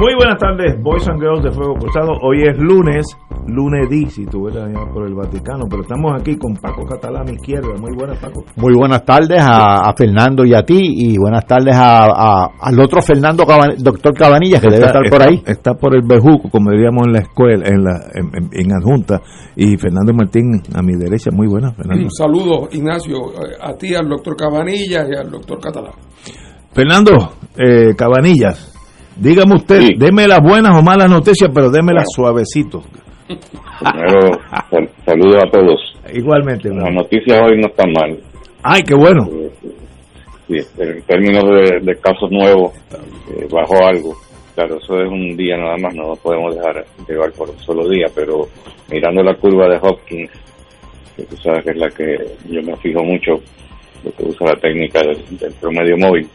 Muy buenas tardes, Boys and Girls de Fuego Cruzado. Hoy es lunes, lunes D, si tuviera por el Vaticano, pero estamos aquí con Paco Catalán a mi izquierda. Muy buenas, Paco. Muy buenas tardes a, Fernando y a ti, y buenas tardes a, al otro Fernando, doctor Cabanillas, que debe estar por ahí. Está por el Bejuco, como diríamos en la escuela, en, la, en, adjunta, y Fernando Martín a mi derecha. Muy buenas, Fernando. Un saludo, Ignacio, a ti, al doctor Cabanillas y al doctor Catalán. Fernando, eh, Cabanillas Dígame usted, deme las buenas o malas noticias, pero démelas suavecito. Primero, saludos a todos. Igualmente. Las noticias hoy no están mal. Ay, qué bueno. Sí, en términos de, casos nuevos, eh, bajó algo. Claro, eso es un día nada más, no podemos dejar llevar por un solo día, pero mirando la curva de Hopkins, que tú sabes que es la que yo me fijo mucho, lo que usa la técnica del promedio móvil,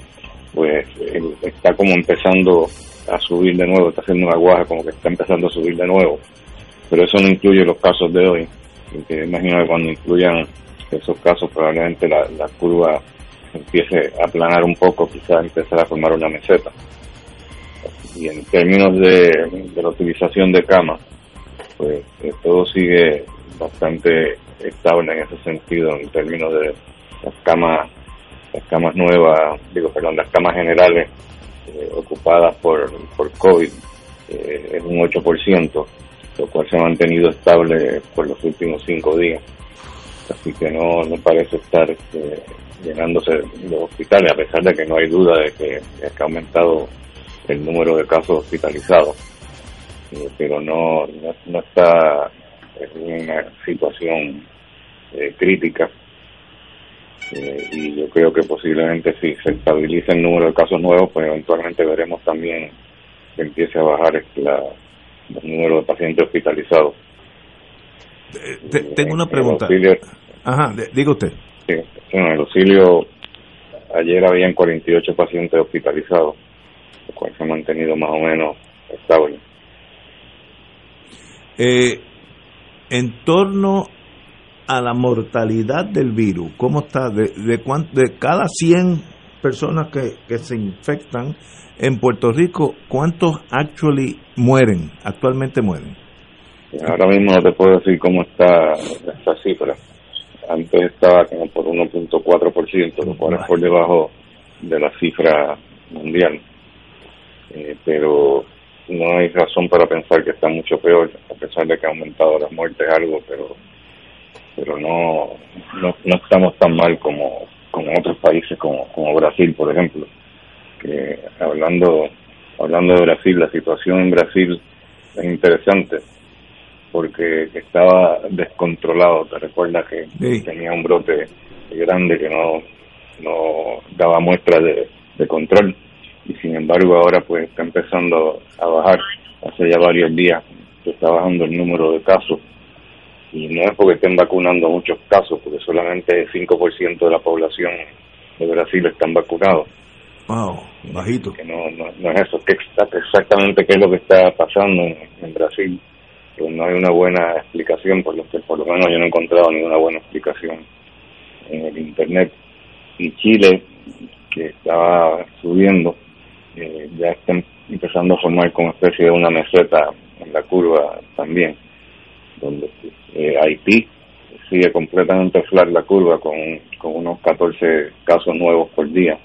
pues está como empezando a subir de nuevo, está haciendo una guaja como que está empezando a subir de nuevo. Pero eso no incluye los casos de hoy, porque imagino que cuando incluyan esos casos probablemente la, curva empiece a aplanar un poco, quizás empezar a formar una meseta. Y en términos de, la utilización de camas, pues eh, todo sigue bastante estable en ese sentido, en términos de las camas las camas nuevas, digo, perdón, las camas generales eh, ocupadas por, por COVID eh, es un 8%, lo cual se ha mantenido estable por los últimos cinco días. Así que no, no parece estar este, llenándose los hospitales, a pesar de que no hay duda de que, ha aumentado el número de casos hospitalizados. Eh, pero no, no, está en una situación crítica eh, y yo creo que posiblemente si se estabiliza el número de casos nuevos, pues eventualmente veremos también que empiece a bajar la, el número de pacientes hospitalizados. Eh, tengo una pregunta. Ajá, diga usted. Sí, en el auxilio ayer habían 48 pacientes hospitalizados, lo cual se ha mantenido más o menos estable. Eh, en torno a la mortalidad del virus? ¿Cómo está? De, de, de cada 100 personas que, que se infectan en Puerto Rico, ¿cuántos actually mueren, actualmente mueren? Ahora mismo no te puedo decir cómo está esa cifra. Antes estaba como por 1.4%, lo cual es por debajo de la cifra mundial. Eh, pero no hay razón para pensar que está mucho peor, a pesar de que ha aumentado las muertes algo, pero pero no, no, estamos tan mal como, como otros países como, como Brasil, por ejemplo. Que hablando, hablando de Brasil, la situación en Brasil es interesante porque estaba descontrolado. Te recuerdas que tenía un brote grande que no, no daba muestra de, de control y sin embargo ahora pues está empezando a bajar. Hace ya varios días que está bajando el número de casos y no es porque estén vacunando muchos casos, porque solamente el 5% de la población de Brasil están vacunados. Wow, bajito. Que no, no, es eso, que exactamente qué es lo que está pasando en, Brasil. Pues no hay una buena explicación, por lo que por lo menos yo no he encontrado ninguna buena explicación en el Internet. Y Chile, que estaba subiendo, eh, ya está empezando a formar como especie de una meseta en la curva también donde eh, Haití sigue completamente flat la curva con, con unos 14 casos nuevos por día,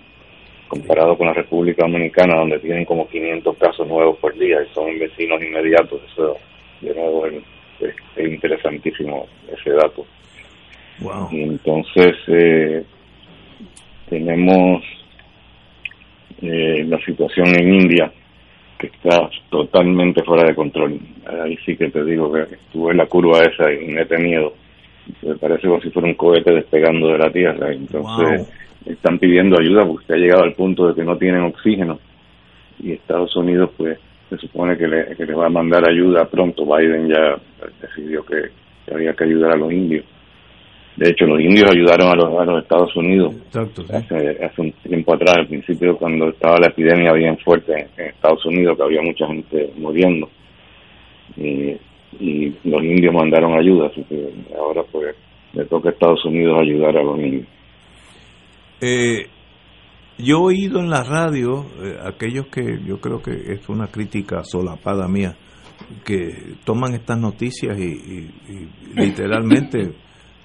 comparado con la República Dominicana, donde tienen como 500 casos nuevos por día y son vecinos inmediatos. Eso, de nuevo, es, interesantísimo ese dato. Y entonces eh, tenemos eh, la situación en India que está totalmente fuera de control. Ahí sí que te digo que estuve en la curva esa y me he tenido. Me parece como si fuera un cohete despegando de la Tierra. Entonces están pidiendo ayuda porque se ha llegado al punto de que no tienen oxígeno. Y Estados Unidos, pues, se supone que le, que le va a mandar ayuda pronto. Biden ya decidió que había que ayudar a los indios. De hecho, los indios ayudaron a los, a los Estados Unidos hace, un tiempo atrás, al principio, cuando estaba la epidemia bien fuerte en, Estados Unidos, que había mucha gente muriendo. Y, los indios mandaron ayuda, así que ahora pues le toca a Estados Unidos ayudar a los indios. Eh, yo he oído en la radio, eh, aquellos que yo creo que es una crítica solapada mía, que toman estas noticias y literalmente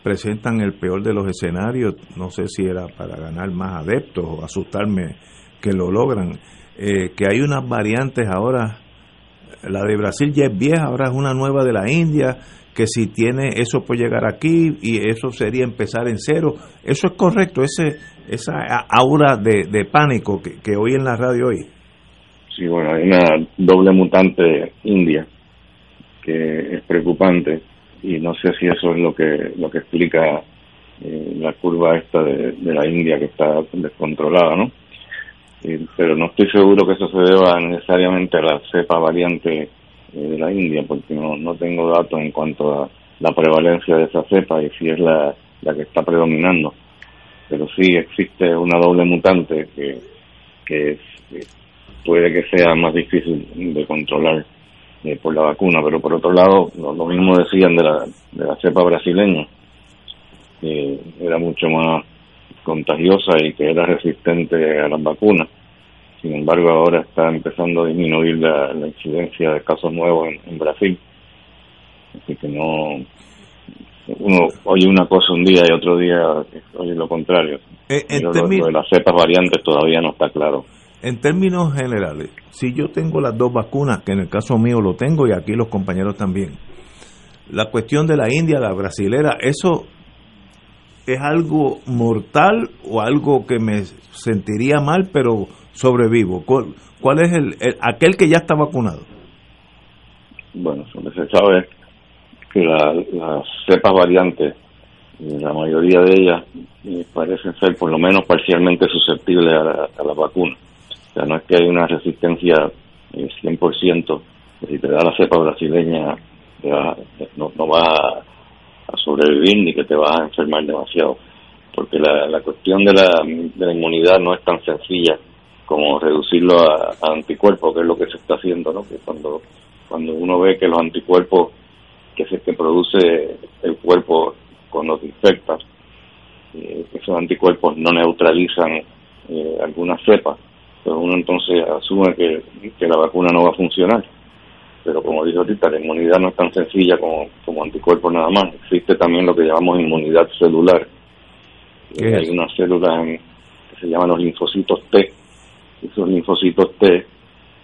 presentan el peor de los escenarios, no sé si era para ganar más adeptos o asustarme que lo logran, eh, que hay unas variantes ahora, la de Brasil ya es vieja, ahora es una nueva de la India, que si tiene eso puede llegar aquí y eso sería empezar en cero. Eso es correcto, ese esa aura de, pánico que, oí en la radio hoy. Sí, bueno, hay una doble mutante india que es preocupante y no sé si eso es lo que lo que explica eh, la curva esta de, la India que está descontrolada, ¿no? pero no estoy seguro que eso se deba necesariamente a la cepa variante eh, de la India, porque no, no tengo datos en cuanto a la prevalencia de esa cepa y si es la, la que está predominando. Pero sí existe una doble mutante que, que puede que sea más difícil de controlar eh, por la vacuna, pero por otro lado, lo, mismo decían de la, de la cepa brasileña, que era mucho más contagiosa y que era resistente a las vacunas. Sin embargo, ahora está empezando a disminuir la, incidencia de casos nuevos en, Brasil. Así que no. Uno oye una cosa un día y otro día oye lo contrario. Eh, lo, de las cepas variantes todavía no está claro en términos generales, si yo tengo las dos vacunas, que en el caso mío lo tengo y aquí los compañeros también, la cuestión de la India, la brasilera, ¿eso es algo mortal o algo que me sentiría mal pero sobrevivo? ¿Cuál, es el, aquel que ya está vacunado? Bueno, se sabe que las cepas variantes, la mayoría de ellas eh, parecen ser por lo menos parcialmente susceptibles a la, a la vacuna o sea, no es que hay una resistencia 100%, que si te da la cepa brasileña no, no vas a, sobrevivir ni que te vas a enfermar demasiado. Porque la, la cuestión de la, de la inmunidad no es tan sencilla como reducirlo a, anticuerpos, que es lo que se está haciendo, ¿no? Que cuando, cuando uno ve que los anticuerpos que es que produce el cuerpo cuando te infectas, eh, esos anticuerpos no neutralizan eh, algunas cepas, pues uno entonces asume que, la vacuna no va a funcionar. Pero como dijo ahorita, la inmunidad no es tan sencilla como, como anticuerpos nada más. Existe también lo que llamamos inmunidad celular. Hay unas células que se llaman los linfocitos T. Esos linfocitos T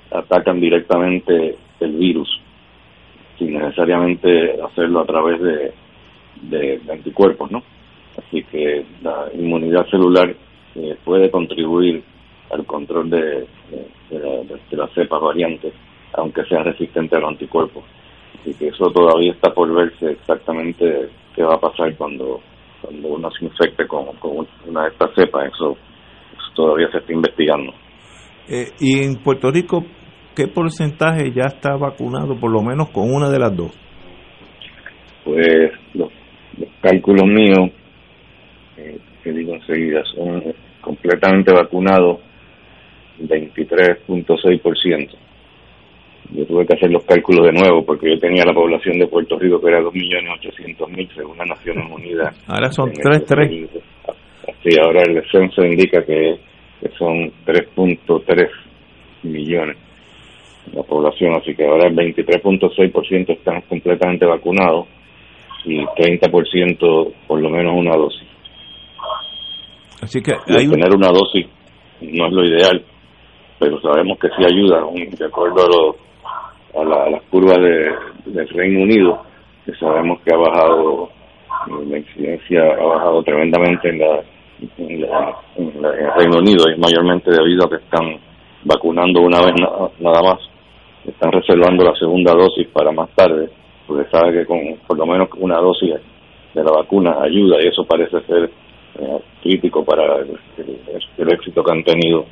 atacan directamente el virus, sin necesariamente hacerlo a través de, de, anticuerpos, ¿no? Así que la inmunidad celular eh, puede contribuir al control de, de, las cepas variantes, aunque sea resistente a los anticuerpos. Así que eso todavía está por verse exactamente qué va a pasar cuando, cuando uno se infecte con, una de estas cepas. Eso, todavía se está investigando. Eh, y en Puerto Rico, ¿qué porcentaje ya está vacunado, por lo menos con una de las dos? Pues los, cálculos míos, eh, que digo enseguida, son completamente vacunados 23.6%. Yo tuve que hacer los cálculos de nuevo porque yo tenía la población de Puerto Rico que era 2.800.000 según las Naciones Unidas. Ahora son 3.3. Sí, ahora el censo indica que, son 3.3 millones la población, así que ahora el 23.6% están completamente vacunados y 30% por lo menos una dosis. Así que hay tener una dosis no es lo ideal, pero sabemos que sí ayuda, de acuerdo a los, a curva de, del Reino Unido, que sabemos que ha bajado, eh, la incidencia ha bajado tremendamente en, la, en, el Reino Unido y mayormente debido a que están vacunando una vez nada más, están reservando la segunda dosis para más tarde, porque sabe que con por lo menos una dosis de la vacuna ayuda y eso parece ser eh, crítico para el, éxito que han tenido.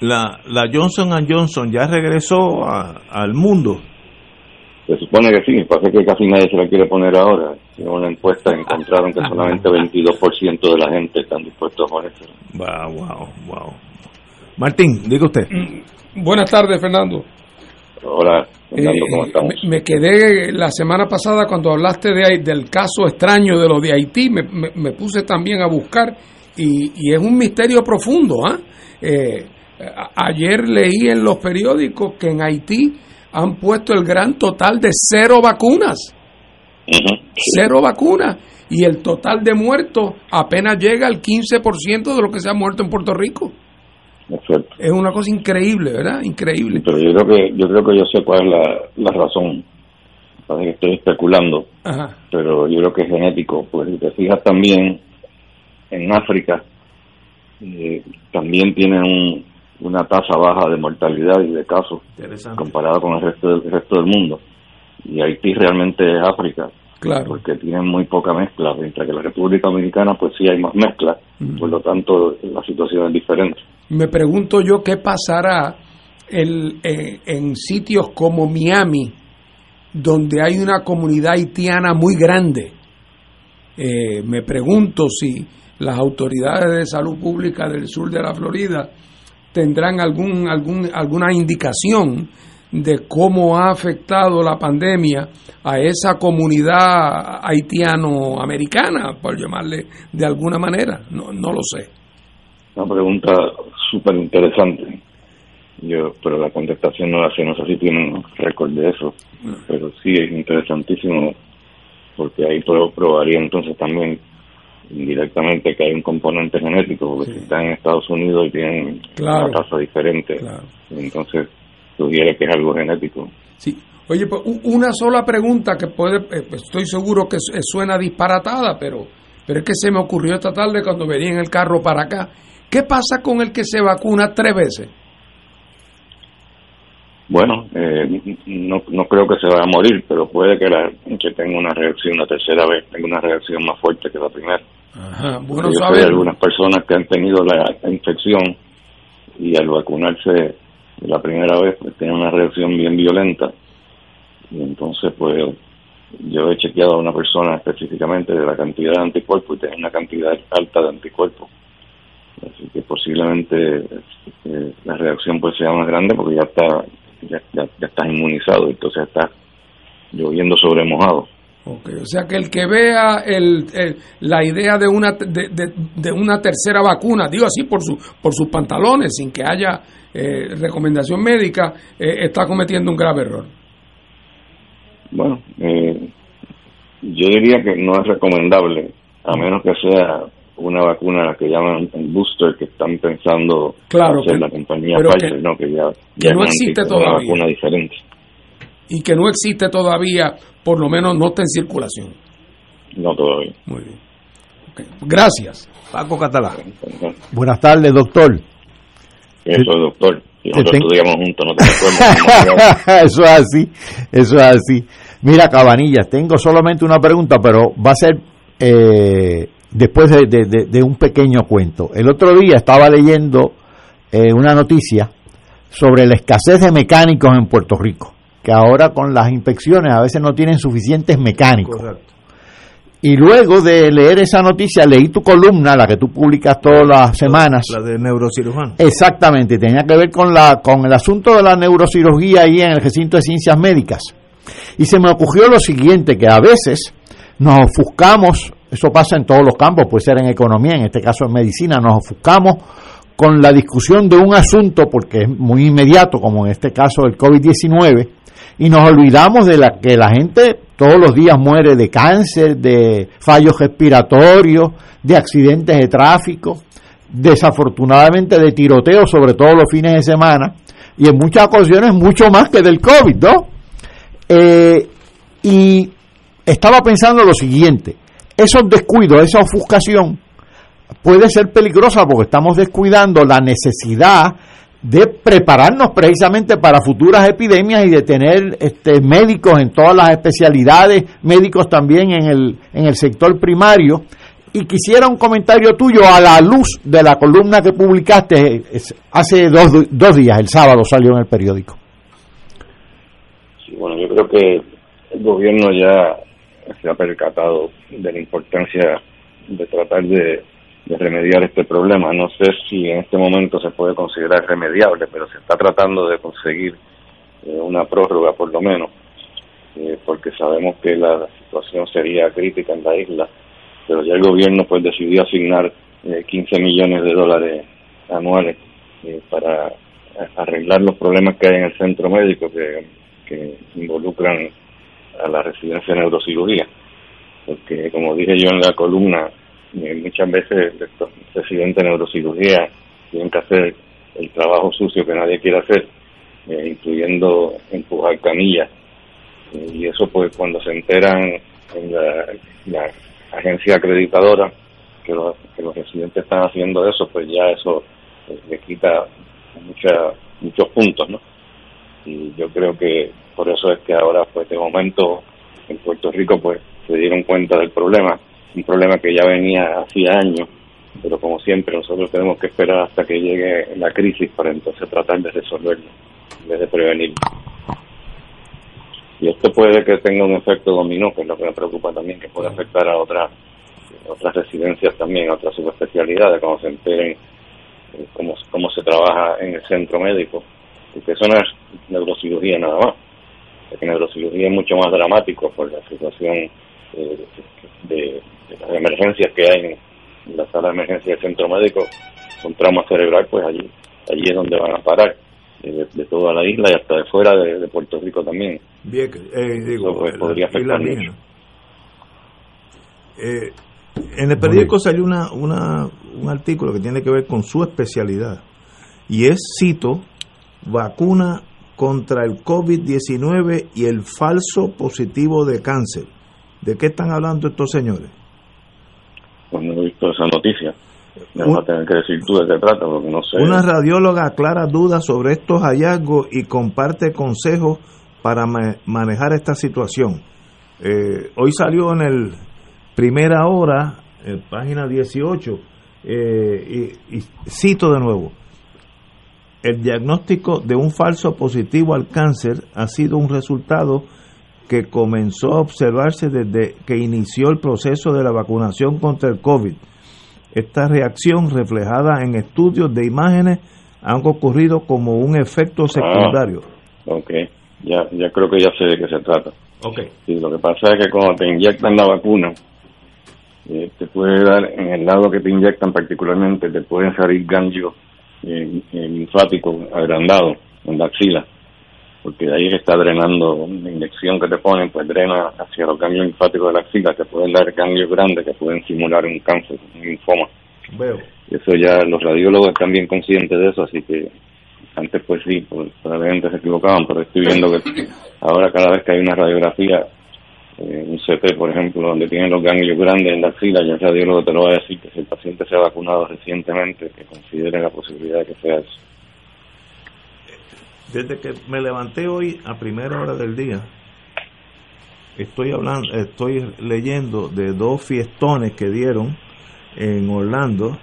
La, la Johnson Johnson ya regresó al mundo. Se supone que sí, pasa que casi nadie se la quiere poner ahora. En una encuesta encontraron que solamente 22% de la gente están dispuestos a ponérsela. Wow, wow, wow. Martín, diga usted. Mm, buenas tardes, Fernando. Hola, Fernando, ¿cómo eh, estamos? Me, quedé la semana pasada cuando hablaste de, del caso extraño de lo de Haití, me, me, puse también a buscar y, y, es un misterio profundo. ¿ah? Eh, ayer leí en los periódicos que en Haití han puesto el gran total de cero vacunas. Cero vacunas. Y el total de muertos apenas llega al 15% de lo que se ha muerto en Puerto Rico. Es una cosa increíble, ¿verdad? Increíble. Pero yo creo que yo creo que yo sé cuál es la, la razón. Parece que estoy especulando, pero yo creo que es genético. Pues si te fijas también, en África eh, también tienen una tasa baja de mortalidad y de casos comparada con el resto del, el resto del mundo. Y Haití realmente es África. Claro. Porque tienen muy poca mezcla, mientras que la República Dominicana pues sí hay más mezcla, por lo tanto la situación es diferente. Me pregunto yo qué pasará el, eh, en sitios como Miami, donde hay una comunidad haitiana muy grande. Eh, me pregunto si las autoridades de salud pública del sur de la Florida tendrán algún, algún, alguna indicación de cómo ha afectado la pandemia a esa comunidad haitiano-americana, por llamarle de alguna manera. No, no lo sé. Una pregunta súper interesante. Yo, pero la contestación no la sé, no sé si tienen récord de eso, ah. pero sí es interesantísimo porque ahí probaría entonces también indirectamente que hay un componente genético, porque si están en Estados Unidos y tienen una tasa diferente, entonces sugiere que es algo genético. Sí. Oye, pues una sola pregunta que puede, eh, pues, estoy seguro que suena disparatada, pero, pero es que se me ocurrió esta tarde cuando venía en el carro para acá. ¿Qué pasa con el que se vacuna tres veces? Bueno, eh, no, no creo que se vaya a morir, pero puede que, la, que tenga una reacción la tercera vez, tenga una reacción más fuerte que la primera. Ajá, bueno saber. Hay algunas personas que han tenido la infección y al vacunarse la primera vez pues, tenía una reacción bien violenta y entonces pues yo he chequeado a una persona específicamente de la cantidad de anticuerpos y tenía una cantidad alta de anticuerpos así que posiblemente eh, la reacción pues sea más grande porque ya está ya, ya, estás inmunizado entonces está lloviendo sobre mojado Okay, o sea que el que vea el, la idea de una de, de, una tercera vacuna, digo así por su por sus pantalones, sin que haya eh, recomendación médica, eh, está cometiendo un grave error. Bueno, eh, yo diría que no es recomendable, a menos que sea una vacuna que llaman el booster que están pensando claro, hacer la compañía Pfizer, no, que ya, no existe todavía. Una vacuna diferente. Y que no existe todavía por lo menos no está en circulación. No todavía. Muy bien. Gracias. Paco Catalá. Buenas tardes, doctor. Eso, doctor. nosotros estudiamos juntos, no te Eso es así, eso es así. Mira, Cabanillas, tengo solamente una pregunta, pero va a ser eh, después de, un pequeño cuento. El otro día estaba leyendo eh, una noticia sobre la escasez de mecánicos en Puerto Rico que ahora con las inspecciones a veces no tienen suficientes mecánicos. Y luego de leer esa noticia, leí tu columna, la que tú publicas todas las semanas. La de neurocirujano. Exactamente, tenía que ver con, la, con el asunto de la neurocirugía ahí en el recinto de ciencias médicas. Y se me ocurrió lo siguiente, que a veces nos ofuscamos, eso pasa en todos los campos, puede ser en economía, en este caso en medicina, nos ofuscamos con la discusión de un asunto, porque es muy inmediato, como en este caso el COVID-19, y nos olvidamos de la que la gente todos los días muere de cáncer, de fallos respiratorios, de accidentes de tráfico, desafortunadamente de tiroteos, sobre todo los fines de semana, y en muchas ocasiones mucho más que del COVID, ¿no? Eh, y estaba pensando lo siguiente, esos descuidos, esa ofuscación puede ser peligrosa porque estamos descuidando la necesidad de prepararnos precisamente para futuras epidemias y de tener este, médicos en todas las especialidades, médicos también en el, en el sector primario. Y quisiera un comentario tuyo a la luz de la columna que publicaste hace dos, dos días, el sábado salió en el periódico. Sí, bueno, yo creo que el gobierno ya se ha percatado de la importancia de tratar de remediar este problema. No sé si en este momento se puede considerar remediable, pero se está tratando de conseguir eh, una prórroga por lo menos, eh, porque sabemos que la situación sería crítica en la isla, pero ya el gobierno pues decidió asignar 15 eh, millones de dólares anuales para arreglar los problemas que hay en el centro médico que involucran a la residencia de neurocirugía. Porque como dije yo en la columna, muchas veces los residentes de neurocirugía tienen que hacer el trabajo sucio que nadie quiere hacer, eh, incluyendo empujar camillas. Eh, y eso pues cuando se enteran en la, agencia acreditadora que los, que los residentes están haciendo eso, pues ya eso eh, le quita mucha, muchos puntos, ¿no? Y yo creo que por eso es que ahora, pues de momento, en Puerto Rico, pues se dieron cuenta del problema un problema que ya venía hacía años, pero como siempre nosotros tenemos que esperar hasta que llegue la crisis para entonces tratar de resolverlo, en vez de prevenirlo. Y esto puede que tenga un efecto dominó, que es lo que me preocupa también, que puede afectar a otras otras residencias también, a otras subespecialidades, como se enteren eh, cómo, cómo se trabaja en el centro médico, porque eso no es neurocirugía nada más, porque neurocirugía es mucho más dramático por la situación eh, de, las emergencias que hay en la sala de emergencia del centro médico son trauma cerebral, pues allí allí es donde van a parar, eh, de, toda la isla y hasta de fuera de, Puerto Rico también. Bien, eh, digo, pues, podría afectar mucho. Eh, en el periódico salió una, una, un artículo que tiene que ver con su especialidad y es, cito, vacuna contra el COVID-19 y el falso positivo de cáncer. ¿De qué están hablando estos señores? Pues no he visto esa noticia. Me vas a tener que decir tú de qué trata, porque no sé. Una radióloga aclara dudas sobre estos hallazgos y comparte consejos para manejar esta situación. Eh, hoy salió en el Primera Hora, en página 18, eh, y, y cito de nuevo. El diagnóstico de un falso positivo al cáncer ha sido un resultado que comenzó a observarse desde que inició el proceso de la vacunación contra el COVID. Esta reacción reflejada en estudios de imágenes han ocurrido como un efecto ah, secundario. ok, ya, ya creo que ya sé de qué se trata. Okay. Sí, lo que pasa es que cuando te inyectan la vacuna, eh, te puede dar, en el lado que te inyectan particularmente, te pueden salir ganglios eh, linfáticos agrandados en la axila porque de ahí está drenando la inyección que te ponen, pues drena hacia los ganglios linfáticos de la axila, que pueden dar ganglios grandes que pueden simular un cáncer, un linfoma. Veo. Y eso ya los radiólogos están bien conscientes de eso, así que antes pues sí, pues probablemente se equivocaban, pero estoy viendo que ahora cada vez que hay una radiografía, eh, un CT por ejemplo, donde tienen los ganglios grandes en la axila, ya el radiólogo te lo va a decir que si el paciente se ha vacunado recientemente, que considere la posibilidad de que sea eso desde que me levanté hoy a primera hora del día, estoy hablando, estoy leyendo de dos fiestones que dieron en Orlando.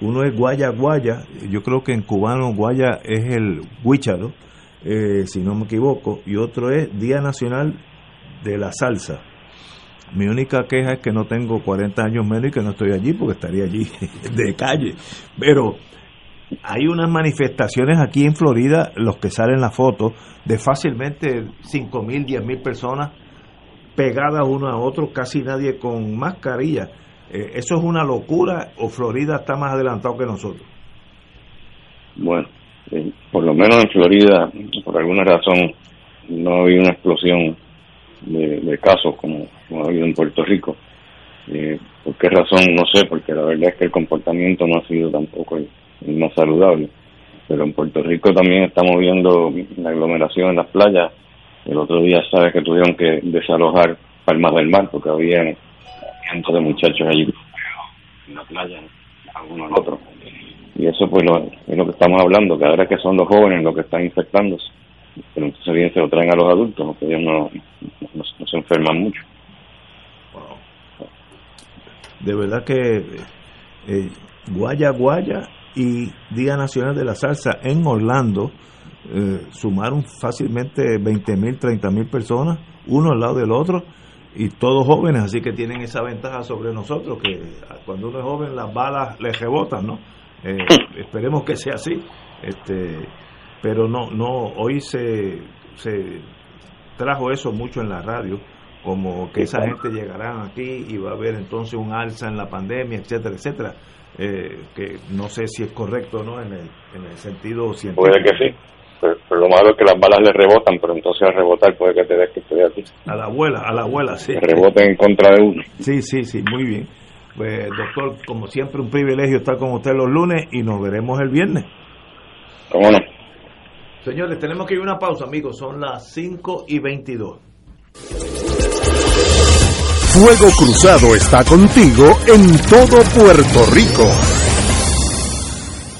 Uno es Guaya Guaya, yo creo que en cubano Guaya es el Huicharo, eh, si no me equivoco, y otro es Día Nacional de la Salsa. Mi única queja es que no tengo 40 años menos y que no estoy allí porque estaría allí de calle. Pero hay unas manifestaciones aquí en Florida, los que salen la foto, de fácilmente 5 mil, 10 mil personas pegadas uno a otro, casi nadie con mascarilla. Eh, ¿Eso es una locura o Florida está más adelantado que nosotros? Bueno, eh, por lo menos en Florida, por alguna razón, no ha habido una explosión de, casos como, ha habido en Puerto Rico. Eh, ¿Por qué razón? No sé, porque la verdad es que el comportamiento no ha sido tampoco el, más saludable. Pero en Puerto Rico también estamos viendo la aglomeración en las playas El otro día, sabes que tuvieron que desalojar Palmas del Mar porque había cientos de muchachos allí en la playa, algunos otros. Y eso pues lo, es lo que estamos hablando, que ahora que son los jóvenes los que están infectándose, pero entonces bien se lo traen a los adultos, porque ellos no, no, se enferman mucho. De verdad que eh, Guaya Guaya y Día Nacional de la Salsa en Orlando eh, sumaron fácilmente 20 mil, 30 mil personas, uno al lado del otro, y todos jóvenes, así que tienen esa ventaja sobre nosotros, que cuando uno es joven las balas le rebotan, ¿no? Eh, esperemos que sea así, este, pero no, no, hoy se, se trajo eso mucho en la radio, como que esa gente llegará aquí y va a haber entonces un alza en la pandemia, etcétera, etcétera, eh, que no sé si es correcto o no en el, en el sentido científico. Puede que sí. Pero, lo malo es que las balas le rebotan, pero entonces al rebotar puede que te des que estoy aquí. A la abuela, a la abuela, sí. reboten en contra de uno. Sí, sí, sí, muy bien. Pues doctor, como siempre un privilegio estar con usted los lunes y nos veremos el viernes. ¿Cómo no? Señores, tenemos que ir a una pausa, amigos. Son las 5 y 22. Fuego Cruzado está contigo en todo Puerto Rico.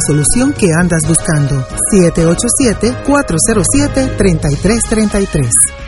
solución que andas buscando. 787-407-3333.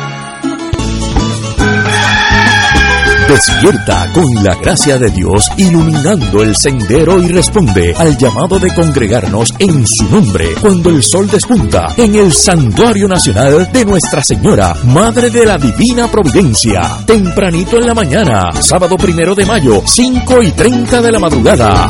Despierta con la gracia de Dios iluminando el sendero y responde al llamado de congregarnos en su nombre cuando el sol despunta en el Santuario Nacional de Nuestra Señora, Madre de la Divina Providencia. Tempranito en la mañana, sábado primero de mayo, 5 y 30 de la madrugada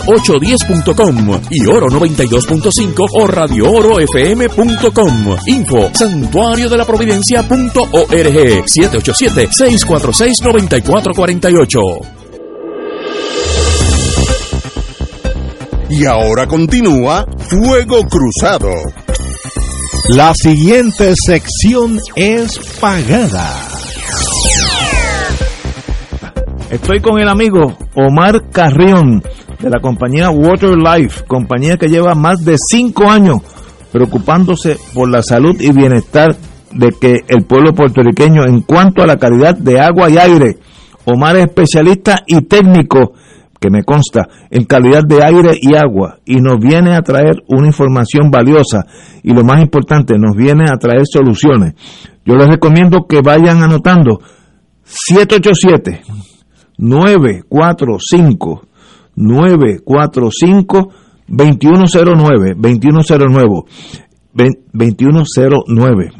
810.com y oro 92.5 o radio oro fm.com. Info santuario de la providencia.org 787-646-9448. Y ahora continúa Fuego Cruzado. La siguiente sección es pagada. Estoy con el amigo Omar Carrión de la compañía Water Life, compañía que lleva más de cinco años preocupándose por la salud y bienestar de que el pueblo puertorriqueño en cuanto a la calidad de agua y aire. Omar es especialista y técnico, que me consta, en calidad de aire y agua y nos viene a traer una información valiosa y lo más importante, nos viene a traer soluciones. Yo les recomiendo que vayan anotando 787 945 945 2109 2109 2109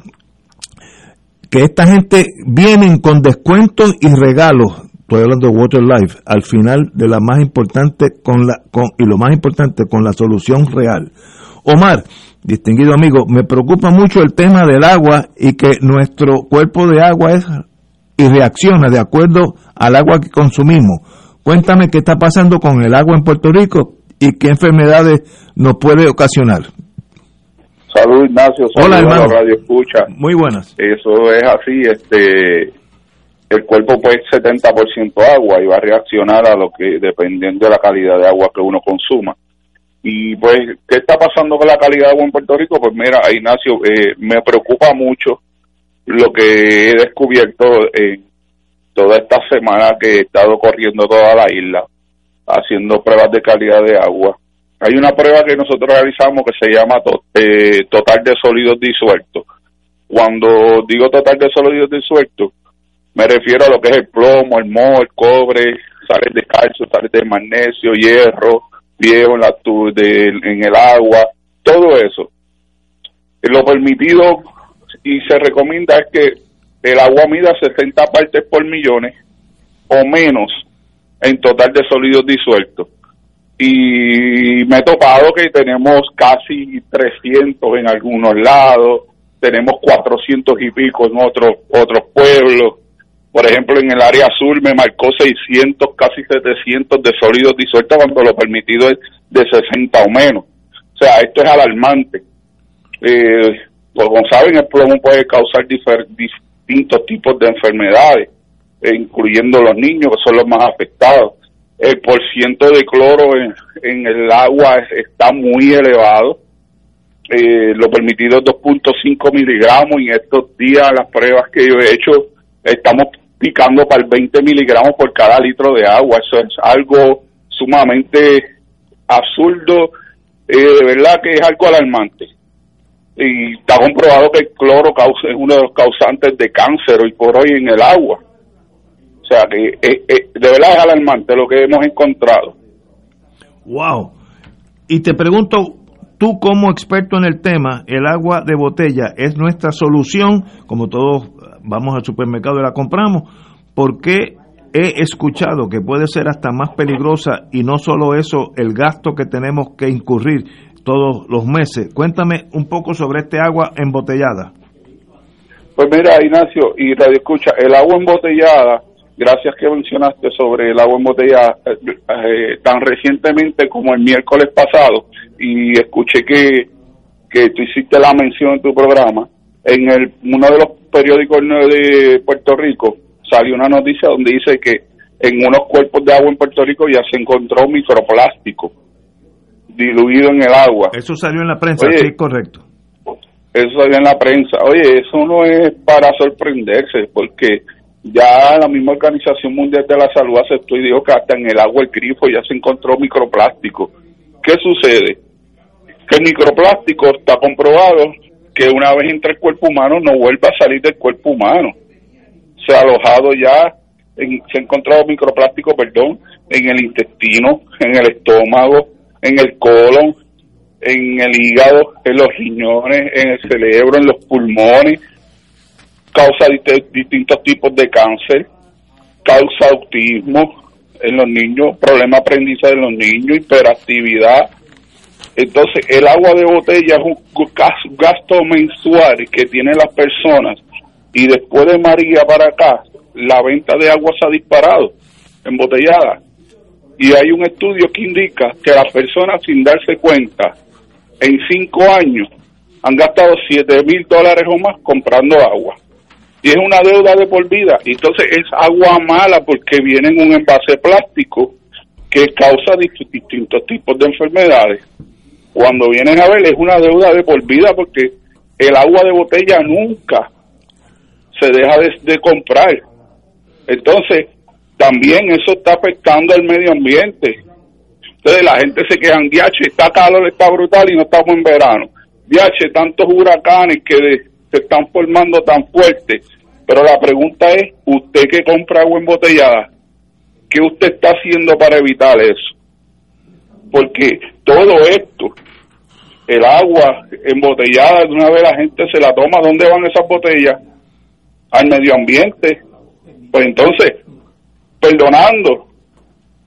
que esta gente vienen con descuentos y regalos estoy hablando de Water Life, al final de la más importante con la con, y lo más importante con la solución real. Omar, distinguido amigo, me preocupa mucho el tema del agua y que nuestro cuerpo de agua es y reacciona de acuerdo al agua que consumimos. Cuéntame qué está pasando con el agua en Puerto Rico y qué enfermedades nos puede ocasionar. Salud Ignacio, Hola, hermano. Radio Escucha. Muy buenas. Eso es así, este el cuerpo pues 70% agua y va a reaccionar a lo que dependiendo de la calidad de agua que uno consuma. Y pues, ¿qué está pasando con la calidad de agua en Puerto Rico? Pues mira, Ignacio, eh, me preocupa mucho lo que he descubierto en toda esta semana que he estado corriendo toda la isla, haciendo pruebas de calidad de agua. Hay una prueba que nosotros realizamos que se llama eh, total de sólidos disueltos. Cuando digo total de sólidos disueltos, me refiero a lo que es el plomo, el moho, el cobre, sales de calcio, sales de magnesio, hierro, viejo en, la, en el agua, todo eso. Lo permitido y se recomienda es que el agua mida 60 partes por millones o menos en total de sólidos disueltos. Y me he topado que tenemos casi 300 en algunos lados, tenemos 400 y pico en otros otros pueblos. Por ejemplo, en el área sur me marcó 600, casi 700 de sólidos disueltos cuando lo permitido es de 60 o menos. O sea, esto es alarmante. Eh, pues, como saben, el plomo puede causar distintos tipos de enfermedades, eh, incluyendo los niños, que son los más afectados. El porciento de cloro en, el agua está muy elevado. Eh, lo permitido es 2.5 miligramos y en estos días las pruebas que yo he hecho estamos picando para el 20 miligramos por cada litro de agua. Eso es algo sumamente absurdo, eh, de verdad que es algo alarmante y está comprobado que el cloro es uno de los causantes de cáncer hoy por hoy en el agua. O sea que eh, eh, de verdad es alarmante lo que hemos encontrado. Wow. Y te pregunto, tú como experto en el tema, el agua de botella es nuestra solución, como todos vamos al supermercado y la compramos, ¿por qué he escuchado que puede ser hasta más peligrosa y no solo eso, el gasto que tenemos que incurrir todos los meses. Cuéntame un poco sobre este agua embotellada. Pues mira, Ignacio, y Radio Escucha, el agua embotellada, gracias que mencionaste sobre el agua embotellada, eh, eh, tan recientemente como el miércoles pasado, y escuché que, que tú hiciste la mención en tu programa, en el, uno de los periódicos de Puerto Rico salió una noticia donde dice que en unos cuerpos de agua en Puerto Rico ya se encontró microplástico diluido en el agua. Eso salió en la prensa, sí, correcto. Eso salió en la prensa. Oye, eso no es para sorprenderse, porque ya la misma Organización Mundial de la Salud aceptó y dijo que hasta en el agua el grifo ya se encontró microplástico. ¿Qué sucede? Que el microplástico está comprobado que una vez entra el cuerpo humano no vuelve a salir del cuerpo humano. Se ha alojado ya, se ha encontrado microplástico, perdón, en el intestino, en el estómago, en el colon, en el hígado, en los riñones, en el cerebro, en los pulmones, causa distintos tipos de cáncer, causa autismo en los niños, problema aprendizaje en los niños, hiperactividad. Entonces, el agua de botella es un gasto mensual que tienen las personas. Y después de María para acá, la venta de agua se ha disparado, embotellada y hay un estudio que indica que las personas sin darse cuenta en cinco años han gastado siete mil dólares o más comprando agua. Y es una deuda de por vida. Entonces es agua mala porque viene en un envase plástico que causa distintos tipos de enfermedades. Cuando vienen a ver es una deuda de por vida porque el agua de botella nunca se deja de, de comprar. Entonces, también eso está afectando al medio ambiente. Entonces la gente se queja, diache, está calor, está brutal y no estamos en verano. Diache, tantos huracanes que se están formando tan fuertes. Pero la pregunta es, usted que compra agua embotellada, ¿qué usted está haciendo para evitar eso? Porque todo esto, el agua embotellada, de una vez la gente se la toma, ¿dónde van esas botellas? Al medio ambiente. Pues entonces, perdonando.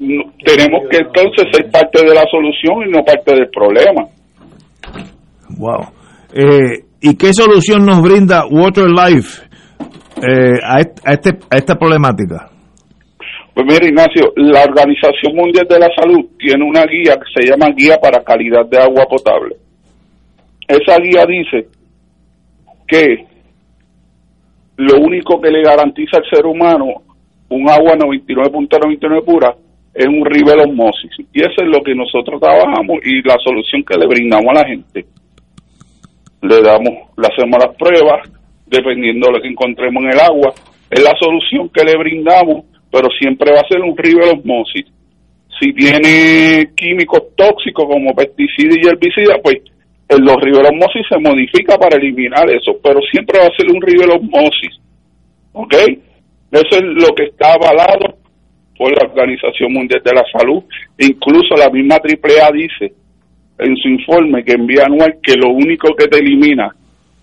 No- tenemos que entonces ser parte de la solución y no parte del problema. Wow. Eh, ¿Y qué solución nos brinda Water Life eh, a este, a esta problemática? Pues mira, Ignacio, la Organización Mundial de la Salud tiene una guía que se llama Guía para Calidad de Agua Potable. Esa guía dice que lo único que le garantiza al ser humano un agua 99.99 pura es un rivel osmosis. Y eso es lo que nosotros trabajamos y la solución que le brindamos a la gente. Le damos, le hacemos las pruebas, dependiendo de lo que encontremos en el agua. Es la solución que le brindamos, pero siempre va a ser un rivel osmosis. Si tiene químicos tóxicos como pesticidas y herbicidas, pues en los rivel osmosis se modifica para eliminar eso, pero siempre va a ser un rivel osmosis. ¿Ok? Eso es lo que está avalado por la Organización Mundial de la Salud. Incluso la misma AAA dice en su informe que envía anual que lo único que te elimina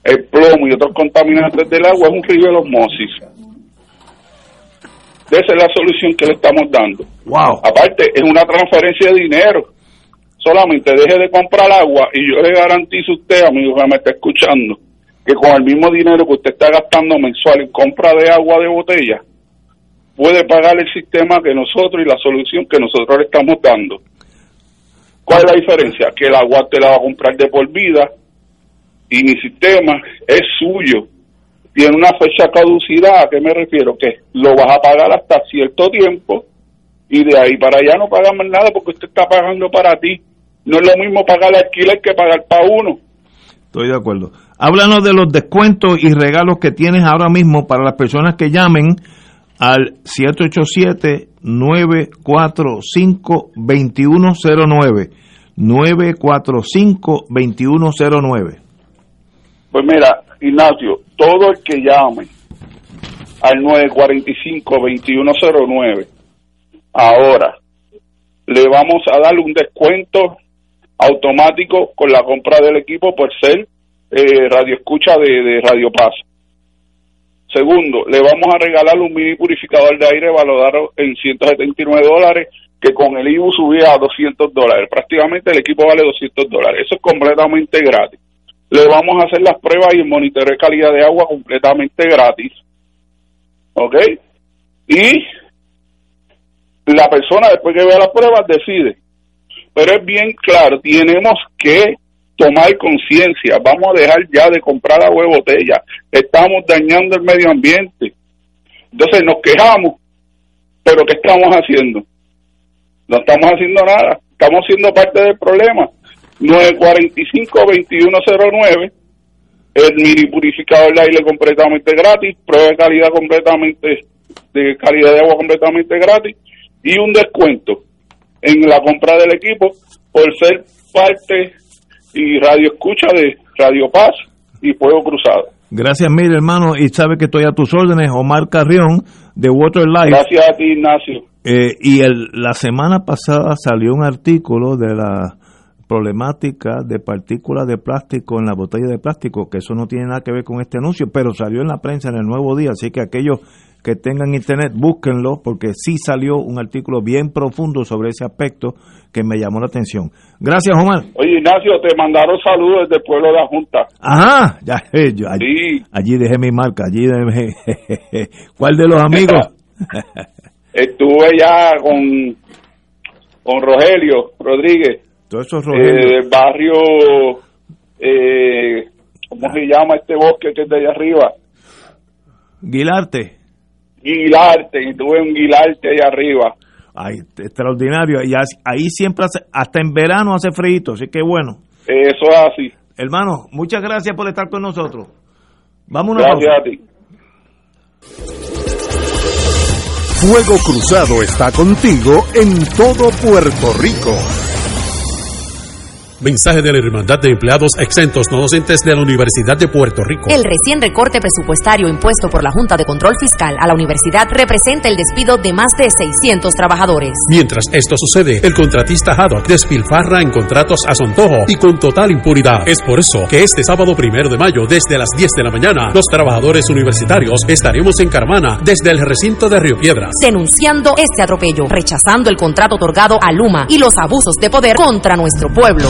el plomo y otros contaminantes del agua es un rivel osmosis. Esa es la solución que le estamos dando. Wow. Aparte, es una transferencia de dinero. Solamente deje de comprar agua y yo le garantizo a usted, amigo que me está escuchando, que con el mismo dinero que usted está gastando mensual en compra de agua de botella, puede pagar el sistema que nosotros y la solución que nosotros le estamos dando. ¿Cuál es la diferencia? Que el agua te la va a comprar de por vida y mi sistema es suyo. Tiene una fecha caducidad, ¿a qué me refiero? Que lo vas a pagar hasta cierto tiempo y de ahí para allá no pagamos nada porque usted está pagando para ti. No es lo mismo pagar alquiler que pagar para uno. Estoy de acuerdo. Háblanos de los descuentos y regalos que tienes ahora mismo para las personas que llamen al 787-945-2109. 945-2109. Pues mira, Ignacio, todo el que llame al 945-2109, ahora le vamos a dar un descuento automático con la compra del equipo por ser eh, radio escucha de, de Radio Paz. Segundo, le vamos a regalar un mini purificador de aire valorado en 179 dólares, que con el IBU subía a 200 dólares. Prácticamente el equipo vale 200 dólares. Eso es completamente gratis. Le vamos a hacer las pruebas y el monitoreo de calidad de agua completamente gratis. ¿Ok? Y la persona después que vea las pruebas decide. Pero es bien claro, tenemos que tomar conciencia, vamos a dejar ya de comprar agua de botella, estamos dañando el medio ambiente. Entonces nos quejamos, pero ¿qué estamos haciendo? No estamos haciendo nada, estamos siendo parte del problema. 945-2109, el mini purificador de aire completamente gratis, prueba de calidad completamente, de calidad de agua completamente gratis y un descuento en la compra del equipo por ser parte y radio escucha de Radio Paz y Fuego Cruzado. Gracias mil hermano y sabe que estoy a tus órdenes, Omar Carrión de Water Life. Gracias a ti, Ignacio. Eh, y el, la semana pasada salió un artículo de la problemática de partículas de plástico en la botella de plástico, que eso no tiene nada que ver con este anuncio, pero salió en la prensa en el Nuevo Día, así que aquellos que tengan internet, búsquenlo, porque sí salió un artículo bien profundo sobre ese aspecto que me llamó la atención. Gracias, Omar. Oye, Ignacio, te mandaron saludos desde el pueblo de la Junta. Ajá, ya, eh, yo allí, Sí. allí dejé mi marca, allí dejé. ¿Cuál de los amigos? Estuve ya con, con Rogelio Rodríguez, Todos esos eh, Rogelio. del barrio, eh, ¿cómo se llama este bosque que es de allá arriba? Guilarte. Guilarte, y tuve un Guilarte allá arriba. Ay, extraordinario. Y así- ahí siempre, hace- hasta en verano hace frío, así que bueno. Eso es así. Hermano, muchas gracias por estar con nosotros. Vamos a Gracias pausa. a ti. Fuego Cruzado está contigo en todo Puerto Rico. Mensaje de la Hermandad de Empleados Exentos No Docentes de la Universidad de Puerto Rico. El recién recorte presupuestario impuesto por la Junta de Control Fiscal a la universidad representa el despido de más de 600 trabajadores. Mientras esto sucede, el contratista Haddock despilfarra en contratos a su antojo y con total impunidad. Es por eso que este sábado primero de mayo, desde las 10 de la mañana, los trabajadores universitarios estaremos en Carmana desde el recinto de Río Piedras. Denunciando este atropello, rechazando el contrato otorgado a Luma y los abusos de poder contra nuestro pueblo.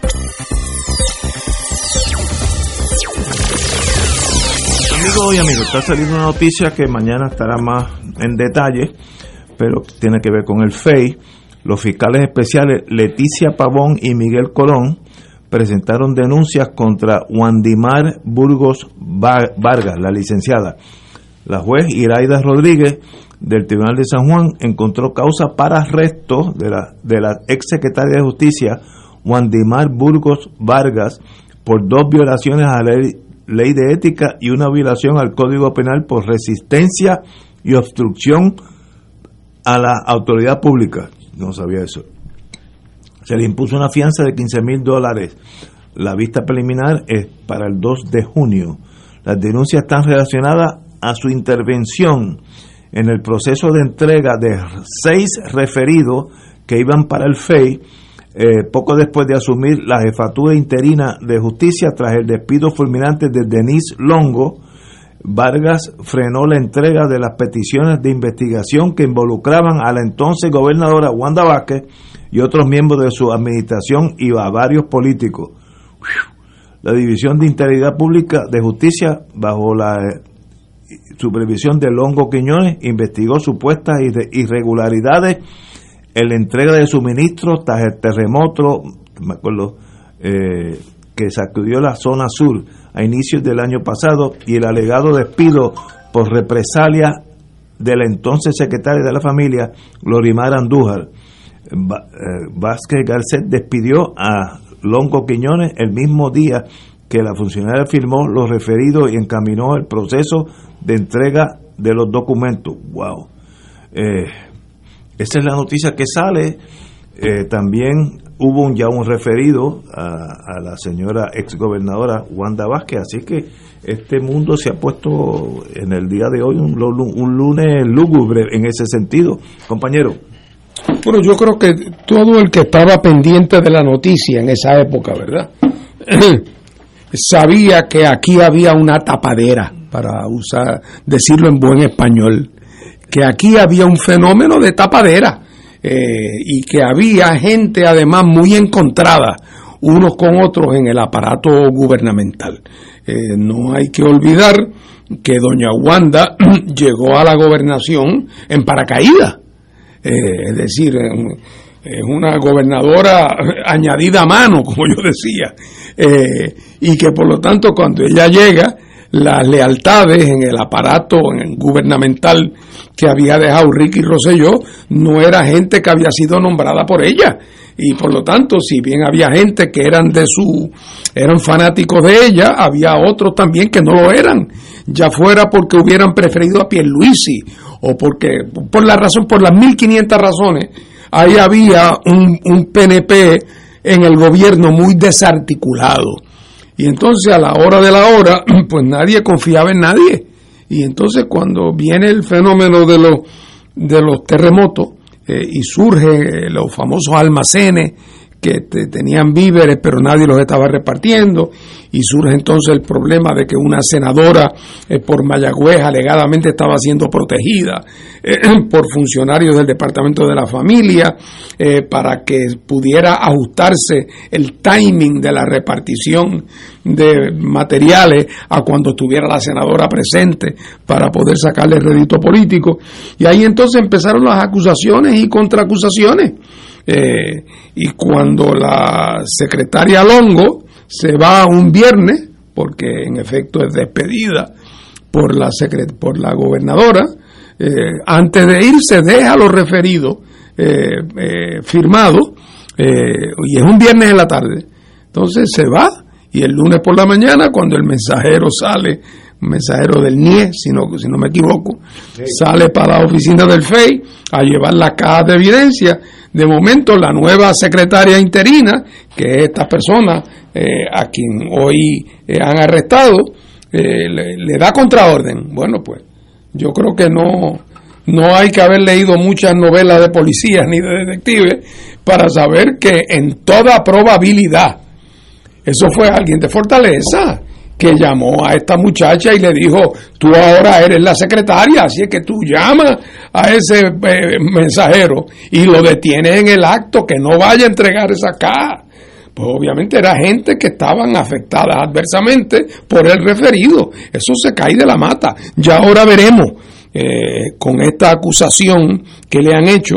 Amigos y amigos, está saliendo una noticia que mañana estará más en detalle, pero tiene que ver con el FEI. Los fiscales especiales Leticia Pavón y Miguel Colón presentaron denuncias contra Wandimar Burgos Vargas, la licenciada. La juez Iraida Rodríguez del Tribunal de San Juan encontró causa para arresto de la, de la ex secretaria de Justicia, Wandimar Burgos Vargas, por dos violaciones a la ley ley de ética y una violación al Código Penal por resistencia y obstrucción a la autoridad pública. No sabía eso. Se le impuso una fianza de 15 mil dólares. La vista preliminar es para el 2 de junio. Las denuncias están relacionadas a su intervención en el proceso de entrega de seis referidos que iban para el FEI eh, poco después de asumir la jefatura interina de justicia tras el despido fulminante de Denise Longo, Vargas frenó la entrega de las peticiones de investigación que involucraban a la entonces gobernadora Wanda Vázquez y otros miembros de su administración y a varios políticos. La División de Integridad Pública de Justicia, bajo la eh, supervisión de Longo Quiñones, investigó supuestas irregularidades en la entrega de suministros tras el terremoto, me acuerdo, eh, que sacudió la zona sur a inicios del año pasado y el alegado despido por represalia del entonces secretario de la familia, Lorimar Andújar. Eh, Vázquez Garcet despidió a Longo Quiñones el mismo día que la funcionaria firmó los referidos y encaminó el proceso de entrega de los documentos. ¡Wow! Esa es la noticia que sale. Eh, también hubo un, ya un referido a, la señora exgobernadora Wanda Vázquez, así que este mundo se ha puesto en el día de hoy un, un lunes lúgubre en ese sentido. Compañero. Bueno, yo creo que todo el que estaba pendiente de la noticia en esa época, ¿verdad? Sabía que aquí había una tapadera, para usar, decirlo en buen español que aquí había un fenómeno de tapadera eh, y que había gente además muy encontrada unos con otros en el aparato gubernamental. Eh, no hay que olvidar que doña Wanda llegó a la gobernación en paracaídas, eh, es decir, es una gobernadora añadida a mano, como yo decía, y que por lo tanto cuando ella llega, las lealtades en el aparato en gubernamental que había dejado Ricky Rosselló, no era gente que había sido nombrada por ella. Y por lo tanto, si bien había gente que eran de su, eran fanáticos de ella, había otros también que no lo eran, ya fuera porque hubieran preferido a Pierluisi o porque, por la razón, por las 1500 razones, ahí había un, un PNP en el gobierno muy desarticulado. Y entonces a la hora de la hora, pues nadie confiaba en nadie. Y entonces cuando viene el fenómeno de los, de los terremotos eh, y surgen los famosos almacenes que tenían víveres pero nadie los estaba repartiendo y surge entonces el problema de que una senadora eh, por Mayagüez alegadamente estaba siendo protegida eh, por funcionarios del Departamento de la Familia eh, para que pudiera ajustarse el timing de la repartición de materiales a cuando estuviera la senadora presente para poder sacarle rédito político. Y ahí entonces empezaron las acusaciones y contraacusaciones eh, y cuando la secretaria Longo se va un viernes, porque en efecto es despedida por la, por la gobernadora, eh, antes de irse deja los referidos eh, firmados y es un viernes en la tarde. Entonces se va y el lunes por la mañana, cuando el mensajero sale, mensajero del NIE, si no, si no me equivoco, sale para la oficina del FEI a llevar la caja de evidencia de momento, la nueva secretaria interina, que es esta persona eh, a quien hoy eh, han arrestado, eh, le, da contraorden. Bueno, pues yo creo que no, no hay que haber leído muchas novelas de policías ni de detectives para saber que en toda probabilidad, eso fue alguien de Fortaleza que llamó a esta muchacha y le dijo, tú ahora eres la secretaria, así es que tú llamas a ese eh, mensajero y lo detienes en el acto, que no vaya a entregar esa caja. Pues obviamente era gente que estaban afectadas adversamente por el referido. Eso se cae de la mata. Ya ahora veremos eh, con esta acusación que le han hecho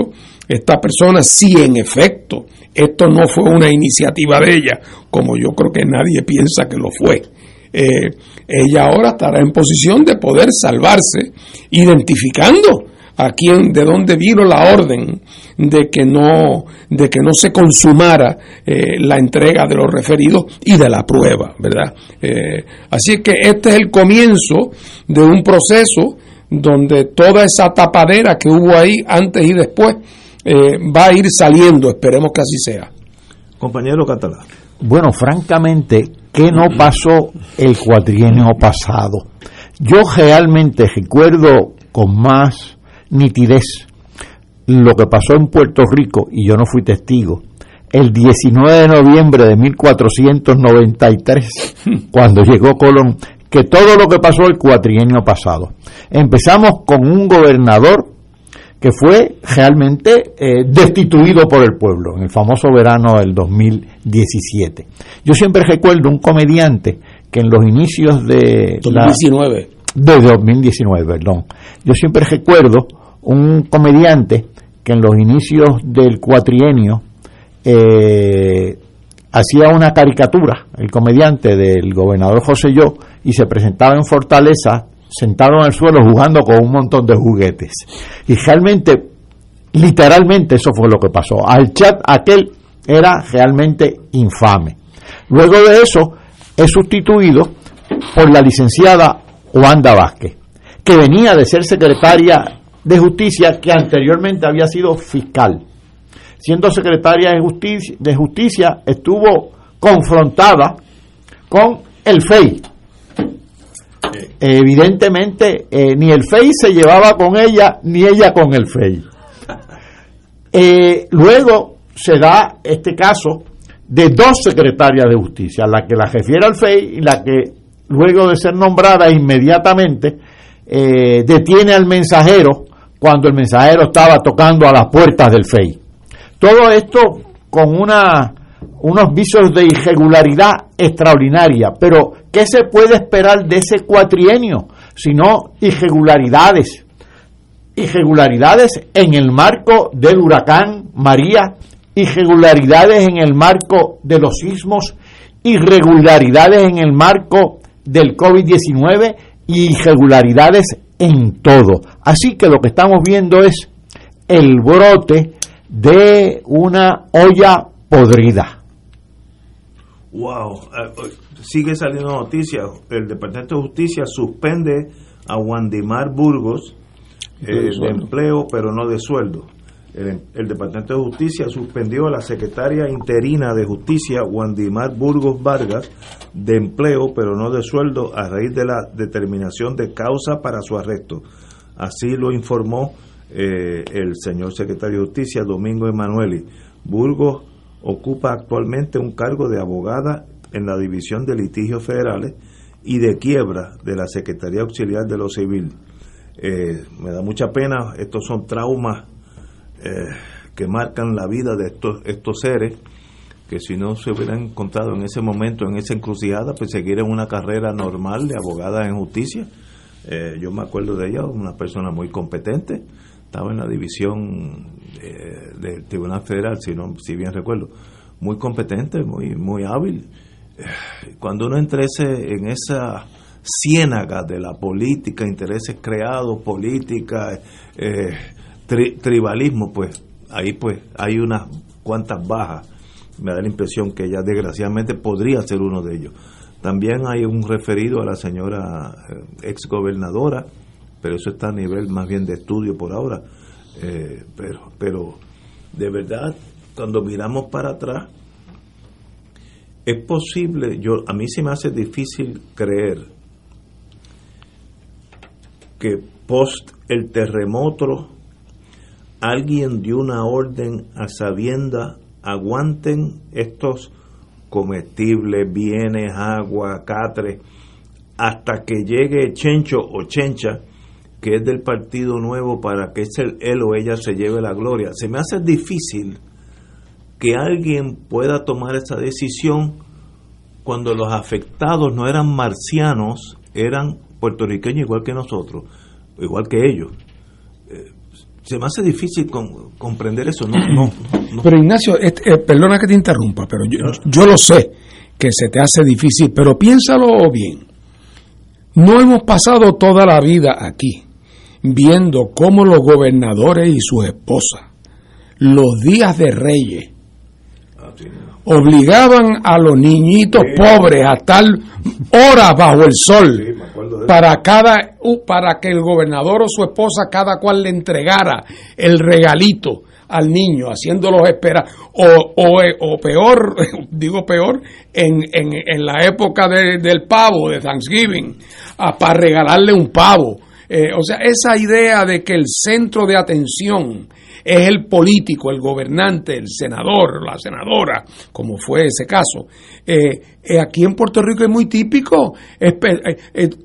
esta persona si en efecto esto no fue una iniciativa de ella, como yo creo que nadie piensa que lo fue eh, ella ahora estará en posición de poder salvarse, identificando a quién, de dónde vino la orden de que no, de que no se consumara eh, la entrega de los referidos y de la prueba, ¿verdad? Eh, así que este es el comienzo de un proceso donde toda esa tapadera que hubo ahí antes y después va a ir saliendo, esperemos que así sea. Compañero Catalán. Bueno, francamente, ¿qué no pasó el cuatrienio pasado? Yo realmente recuerdo con más nitidez lo que pasó en Puerto Rico, y yo no fui testigo, el 19 de noviembre de 1493, cuando llegó Colón, que todo lo que pasó el cuatrienio pasado. Empezamos con un gobernador que fue realmente eh, destituido por el pueblo en el famoso verano del 2017. Yo siempre recuerdo un comediante que en los inicios de 2019 de 2019, perdón. Yo siempre recuerdo un comediante que en los inicios del cuatrienio eh, hacía una caricatura, el comediante del gobernador José Yo, y se presentaba en Fortaleza sentado en el suelo jugando con un montón de juguetes. Y realmente, literalmente eso fue lo que pasó. Al chat aquel era realmente infame. Luego de eso es sustituido por la licenciada Wanda Vázquez, que venía de ser secretaria de justicia que anteriormente había sido fiscal. Siendo secretaria de justicia, de justicia estuvo confrontada con el FEI, evidentemente eh, ni el FEI se llevaba con ella, ni ella con el FEI. Eh, luego se da este caso de dos secretarias de justicia, la que la refiere al FEI y la que luego de ser nombrada inmediatamente eh, detiene al mensajero cuando el mensajero estaba tocando a las puertas del FEI. Todo esto con una unos visos de irregularidad extraordinaria. Pero, ¿qué se puede esperar de ese cuatrienio? Sino irregularidades. Irregularidades en el marco del huracán María, irregularidades en el marco de los sismos, irregularidades en el marco del COVID-19 y irregularidades en todo. Así que lo que estamos viendo es el brote de una olla podrida. Wow, eh, sigue saliendo noticias. El Departamento de Justicia suspende a Wandimar Burgos eh, de empleo, pero no de sueldo. El, el, Departamento de Justicia suspendió a la secretaria interina de Justicia, Wandimar Burgos Vargas, de empleo, pero no de sueldo, a raíz de la determinación de causa para su arresto. Así lo informó eh, el señor secretario de Justicia, Domingo Emanueli. Burgos ocupa actualmente un cargo de abogada en la División de Litigios Federales y de quiebra de la Secretaría Auxiliar de lo Civil. Eh, me da mucha pena, estos son traumas eh, que marcan la vida de estos, estos seres que si no se hubieran encontrado en ese momento, en esa encrucijada, pues seguir una carrera normal de abogada en justicia. Eh, yo me acuerdo de ella, una persona muy competente, estaba en la división eh, del Tribunal Federal, si, no, si bien recuerdo, muy competente, muy, muy hábil. Cuando uno entra en esa ciénaga de la política, intereses creados, política, tribalismo, pues ahí pues hay unas cuantas bajas. Me da la impresión que ella desgraciadamente podría ser uno de ellos. También hay un referido a la señora eh, ex gobernadora, pero eso está a nivel más bien de estudio por ahora. Eh, pero, pero de verdad, cuando miramos para atrás, es posible, yo a mí se me hace difícil creer que post el terremoto alguien dio una orden a sabienda, aguanten estos comestibles, bienes, agua, catre, hasta que llegue Chencho o Chencha, que es del Partido Nuevo, para que él o ella se lleve la gloria. Se me hace difícil que alguien pueda tomar esa decisión cuando los afectados no eran marcianos, eran puertorriqueños igual que nosotros, igual que ellos se me hace difícil comprender eso. No, Pero Ignacio, eh, perdona que te interrumpa, pero yo, yo lo sé que se te hace difícil, pero piénsalo bien. No hemos pasado toda la vida aquí viendo cómo los gobernadores y sus esposas, los días de reyes, obligaban a los niñitos pobres a estar horas bajo el sol para cada para que el gobernador o su esposa cada cual le entregara el regalito al niño, haciéndolos esperar, o, o, peor, digo peor, en, en, en la época del pavo, de Thanksgiving, para regalarle un pavo. Eh, o sea, esa idea de que el centro de atención es el político, el gobernante, el senador, la senadora, como fue ese caso. Eh, eh, aquí en Puerto Rico es muy típico, eh,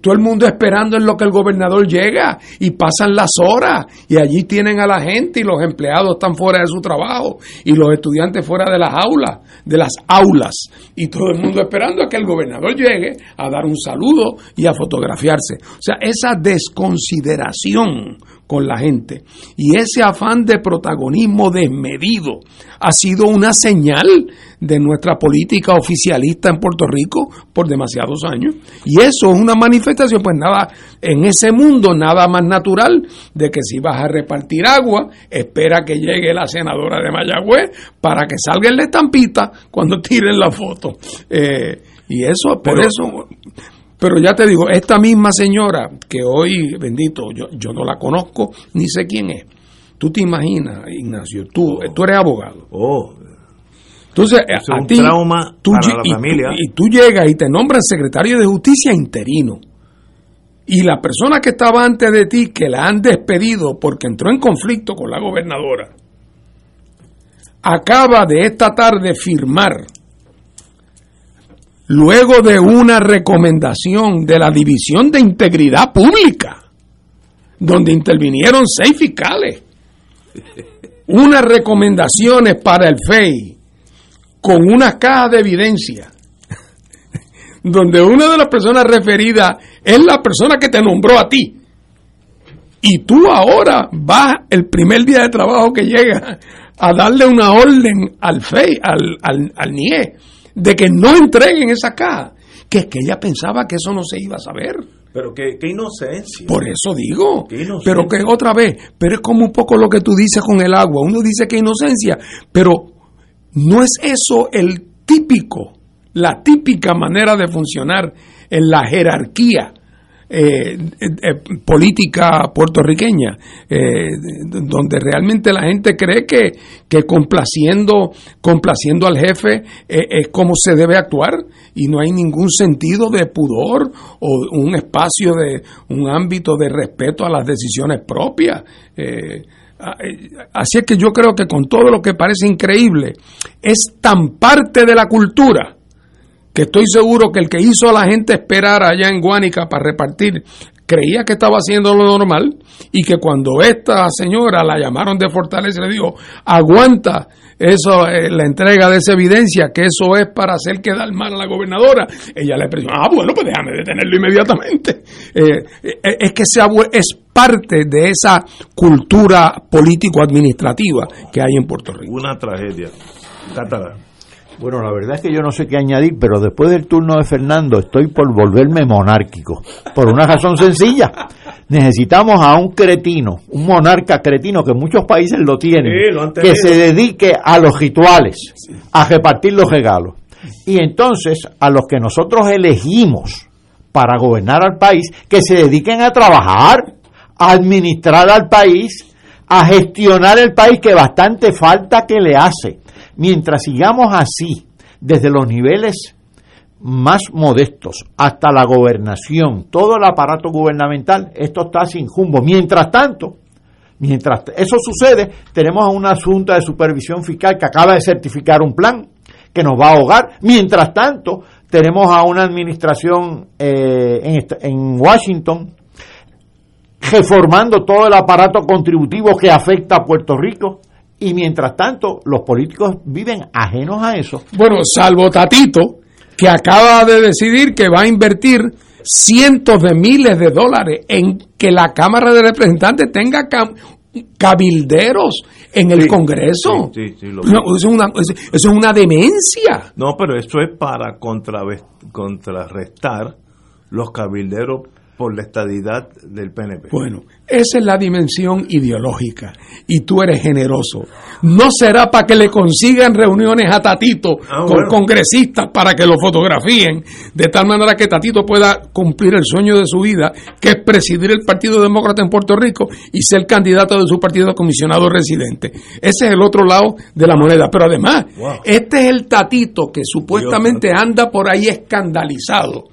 todo el mundo esperando en lo que el gobernador llega y pasan las horas y allí tienen a la gente y los empleados están fuera de su trabajo y los estudiantes fuera de las aulas, de las aulas y todo el mundo esperando a que el gobernador llegue a dar un saludo y a fotografiarse. O sea, esa desconsideración con la gente. Y ese afán de protagonismo desmedido ha sido una señal de nuestra política oficialista en Puerto Rico por demasiados años. Y eso es una manifestación, pues nada, en ese mundo nada más natural de que si vas a repartir agua, espera que llegue la senadora de Mayagüez para que salga en la estampita cuando tiren la foto. Eh, y eso, por eso pero ya te digo, esta misma señora que hoy, bendito, yo, yo no la conozco ni sé quién es. Tú te imaginas, Ignacio, tú, tú eres abogado. Oh. Entonces, a, ti, trauma tú, para la y, familia. Y, tú llegas y te nombran secretario de justicia interino. Y la persona que estaba antes de ti, que la han despedido porque entró en conflicto con la gobernadora, acaba de esta tarde firmar luego de una recomendación de la División de Integridad Pública, donde intervinieron seis fiscales, unas recomendaciones para el FEI con una caja de evidencia, donde una de las personas referidas es la persona que te nombró a ti. Y tú ahora vas el primer día de trabajo que llega a darle una orden al FEI, al, al, al NIE, de que no entreguen esa caja. que es que ella pensaba que eso no se iba a saber. Pero qué, qué inocencia. Por eso digo. Pero que otra vez, pero es como un poco lo que tú dices con el agua. Uno dice que inocencia, pero no es eso el típico, la típica manera de funcionar en la jerarquía eh, eh, política puertorriqueña, eh, donde realmente la gente cree que, que complaciendo, complaciendo al jefe es como se debe actuar y no hay ningún sentido de pudor o un espacio de un ámbito de respeto a las decisiones propias. Así es que yo creo que con todo lo que parece increíble, es tan parte de la cultura que estoy seguro que el que hizo a la gente esperar allá en Guánica para repartir creía que estaba haciendo lo normal y que cuando esta señora la llamaron de Fortaleza le dijo, aguanta eso, eh, la entrega de esa evidencia, que eso es para hacer quedar mal a la gobernadora, ella le presionó, ah, bueno, pues déjame detenerlo inmediatamente. Eh, eh, es que se es parte de esa cultura político-administrativa que hay en Puerto Rico. Una tragedia. Bueno, la verdad es que yo no sé qué añadir, pero después del turno de Fernando estoy por volverme monárquico, por una razón sencilla. Necesitamos a un cretino, un monarca cretino que muchos países lo tienen, que se dedique a los rituales, a repartir los regalos. Y entonces a los que nosotros elegimos para gobernar al país, que se dediquen a trabajar, a administrar al país, a gestionar el país que bastante falta que le hace Mientras sigamos así, desde los niveles más modestos hasta la gobernación, todo el aparato gubernamental, esto está sin jumbo. Mientras tanto, mientras eso sucede, tenemos a una Junta de Supervisión Fiscal que acaba de certificar un plan que nos va a ahogar. Mientras tanto, tenemos a una administración eh, en Washington reformando todo el aparato contributivo que afecta a Puerto Rico y mientras tanto, los políticos viven ajenos a eso. Bueno, salvo Tatito, que acaba de decidir que va a invertir cientos de miles de dólares en que la Cámara de Representantes tenga cabilderos en el Congreso. Sí, sí, eso, es una, eso, es una demencia. No, pero eso es para contrarrestar los cabilderos por la estadidad del PNP. Bueno, esa es la dimensión ideológica y tú eres generoso. No será para que le consigan reuniones a Tatito ah, con congresistas para que lo fotografíen, de tal manera que Tatito pueda cumplir el sueño de su vida, que es presidir el Partido Demócrata en Puerto Rico y ser candidato de su partido a comisionado residente. Ese es el otro lado de la moneda. Pero además, este es el Tatito que supuestamente anda por ahí escandalizado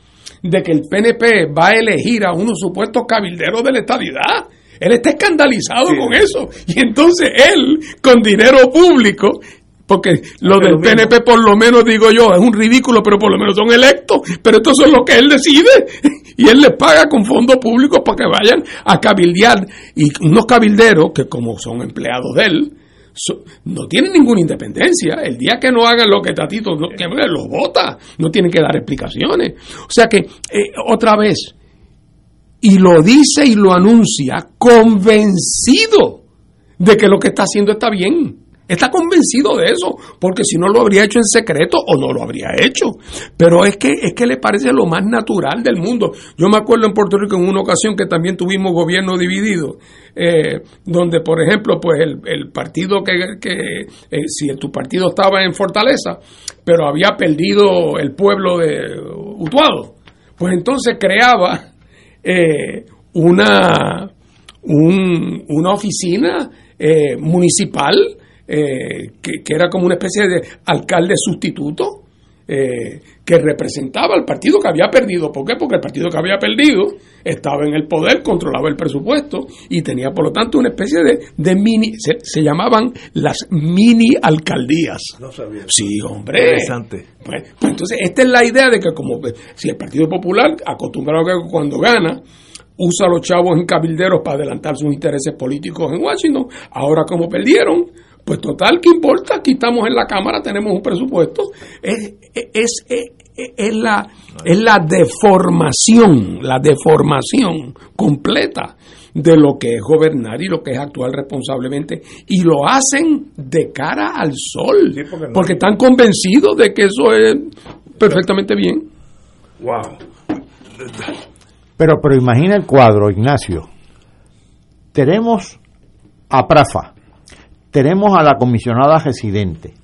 de que el PNP va a elegir a unos supuestos cabilderos de la estadidad. Él está escandalizado con eso. Y entonces él, con dinero público, porque lo del PNP por lo menos digo yo es un ridículo, pero por lo menos son electos, pero esto es lo que él decide. Y él les paga con fondos públicos para que vayan a cabildear. Y unos cabilderos que como son empleados de él, no tienen ninguna independencia. El día que no hagan lo que Tatito que los vota, no tienen que dar explicaciones. O sea que, eh, otra vez, y lo dice y lo anuncia convencido de que lo que está haciendo está bien. Está convencido de eso, porque si no lo habría hecho en secreto o no lo habría hecho. Pero es que es que le parece lo más natural del mundo. Yo me acuerdo en Puerto Rico en una ocasión que también tuvimos gobierno dividido, eh, donde por ejemplo, pues el, partido que, que eh, si tu partido estaba en Fortaleza, pero había perdido el pueblo de Utuado, pues entonces creaba eh, una una oficina municipal eh, que, era como una especie de alcalde sustituto eh, que representaba al partido que había perdido. ¿Por qué? Porque el partido que había perdido estaba en el poder, controlaba el presupuesto y tenía por lo tanto una especie de, de mini, se, llamaban las mini alcaldías. No sabía. Sí, hombre. Interesante. Pues, pues, entonces, esta es la idea de que como si el Partido Popular, acostumbrado a que cuando gana, usa a los chavos en cabilderos para adelantar sus intereses políticos en Washington, ahora como perdieron, pues total, ¿qué importa? Aquí estamos en la Cámara, tenemos un presupuesto. Es, es, es, la, es la deformación, la deformación completa de lo que es gobernar y lo que es actuar responsablemente. Y lo hacen de cara al sol, porque, están convencidos de que eso es perfectamente bien. Wow. Pero, pero imagina el cuadro, Ignacio. Tenemos a Prafa, tenemos a la comisionada residente,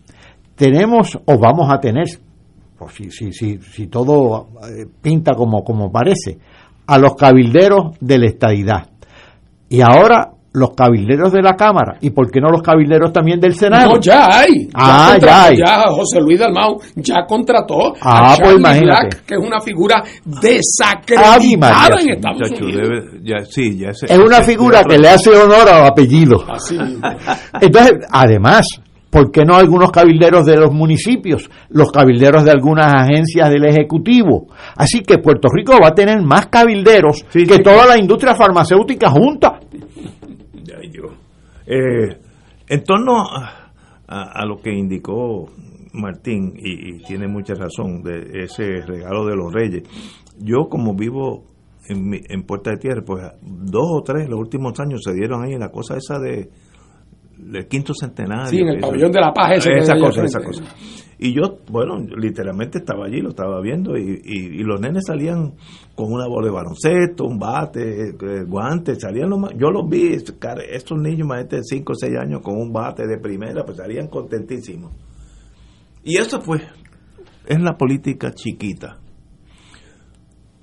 tenemos o vamos a tener, pues si, si, si, si todo eh, pinta como, como parece, a los cabilderos de la estadidad. Y ahora los cabilderos de la Cámara y por qué no los cabilderos también del Senado. No, ya hay. Ah, ya, ya hay. ya José Luis Dalmau ya contrató Ah, a pues Charlie imagínate. Black, que es una figura desacreditada María, en Estados Muchacho, Unidos. debe- ya, sí, ya ese- Es una figura que le hace honor al apellido. Así mismo. Entonces, además, ¿por qué no algunos cabilderos de los municipios? Los cabilderos de algunas agencias del Ejecutivo. Así que Puerto Rico va a tener más cabilderos que toda la industria farmacéutica junta. Eh, en torno a, a- a lo que indicó Martín, y, y tiene mucha razón, de ese regalo de los reyes, yo como vivo en, mi- en Puerta de Tierra, pues dos o tres los últimos años se dieron ahí la cosa esa de del quinto centenario. Sí, en el pabellón de la paz ese esa cosa, esa cosa. Y yo, bueno, literalmente estaba allí, lo estaba viendo, y, y- y los nenes salían con una bola de baloncesto, un bate, eh, guantes, salían los más, yo los vi, estos niños más de 5 o 6 años con un bate de primera, pues salían contentísimos. Y eso pues es la política chiquita.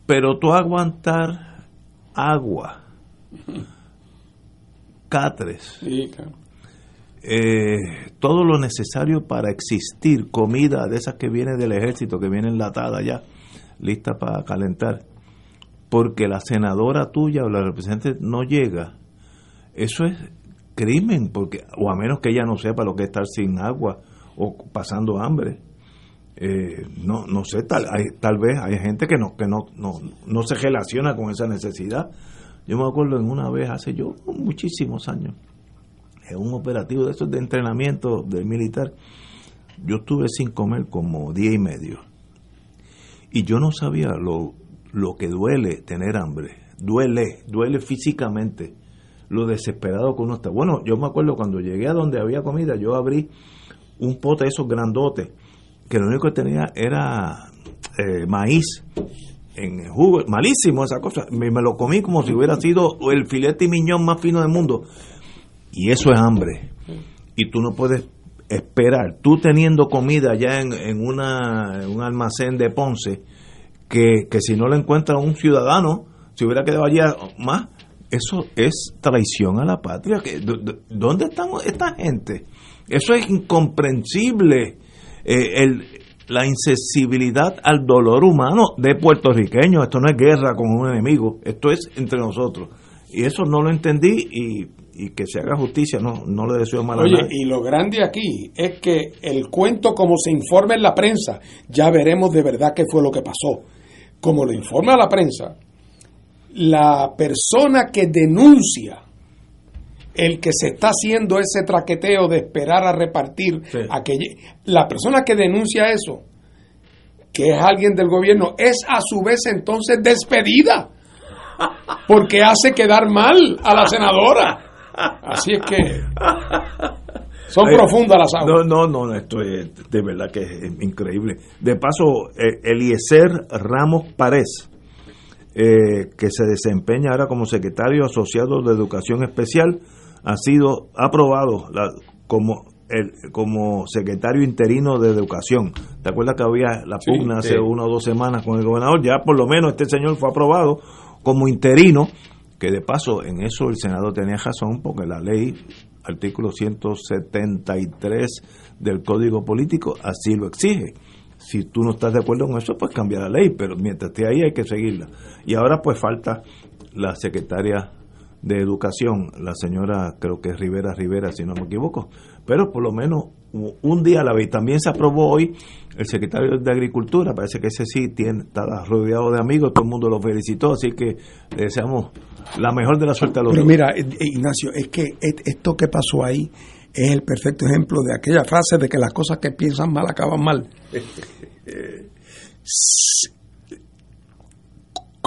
Pero tú aguantar agua, catres, Sí, claro. Eh, todo lo necesario para existir, comida de esas que viene del ejército, que viene enlatada ya, lista para calentar, porque la senadora tuya o la representante no llega, eso es crimen, porque o a menos que ella no sepa lo que es estar sin agua o pasando hambre. Eh, no no sé tal tal vez hay gente que no que no, no no se relaciona con esa necesidad yo me acuerdo en una vez hace yo muchísimos años en un operativo de esos de entrenamiento del militar, yo estuve sin comer como día y medio. Y yo no sabía lo, lo que duele tener hambre. Duele, duele físicamente. Lo desesperado que uno está. Bueno, yo me acuerdo cuando llegué a donde había comida, yo abrí un pote de esos grandotes, que lo único que tenía era eh, maíz en jugo, malísimo esa cosa. Me, me lo comí como si hubiera sido el filete y miñón más fino del mundo. Y eso es hambre. Y tú no puedes esperar, tú teniendo comida ya en, en una, un almacén de Ponce, que, que si no lo encuentra un ciudadano, si hubiera quedado allá más, eso es traición a la patria. ¿Dónde están esta gente? Eso es incomprensible. Eh, el, la insensibilidad al dolor humano de puertorriqueños. Esto no es guerra con un enemigo, esto es entre nosotros. Y eso no lo entendí y, y que se haga justicia, no, no le deseo mal a Oye, nadie. y lo grande aquí es que el cuento, como se informa en la prensa, ya veremos de verdad qué fue lo que pasó. Como lo informa la prensa, la persona que denuncia el que se está haciendo ese traqueteo de esperar a repartir, Sí. a que lle- la persona que denuncia eso, que es alguien del gobierno, es a su vez entonces despedida, porque hace quedar mal a la senadora. Así es que son Ay, profundas las aguas. No, no, no, esto es de verdad que es increíble. De paso, eh, Eliezer Ramos Párez, eh, que se desempeña ahora como secretario asociado de Educación Especial, ha sido aprobado la- como el, como secretario interino de Educación. ¿Te acuerdas que había la Sí, pugna hace sí. una o dos semanas con el gobernador? Ya por lo menos este señor fue aprobado como interino, que de paso en eso el Senado tenía razón, porque la ley, artículo 173 del Código Político, así lo exige. Si tú no estás de acuerdo con eso, pues cambia la ley, pero mientras esté ahí hay que seguirla. Y ahora pues falta la secretaria de Educación, la señora, creo que es Rivera Rivera, si no me equivoco, pero por lo menos un día a la vez. También se aprobó hoy el secretario de Agricultura, parece que ese sí tiene, está rodeado de amigos, todo el mundo lo felicitó, así que le deseamos la mejor de la suerte a los Pero dos. mira, eh, eh, Ignacio, es que esto que pasó ahí es el perfecto ejemplo de aquella frase de que las cosas que piensan mal acaban mal.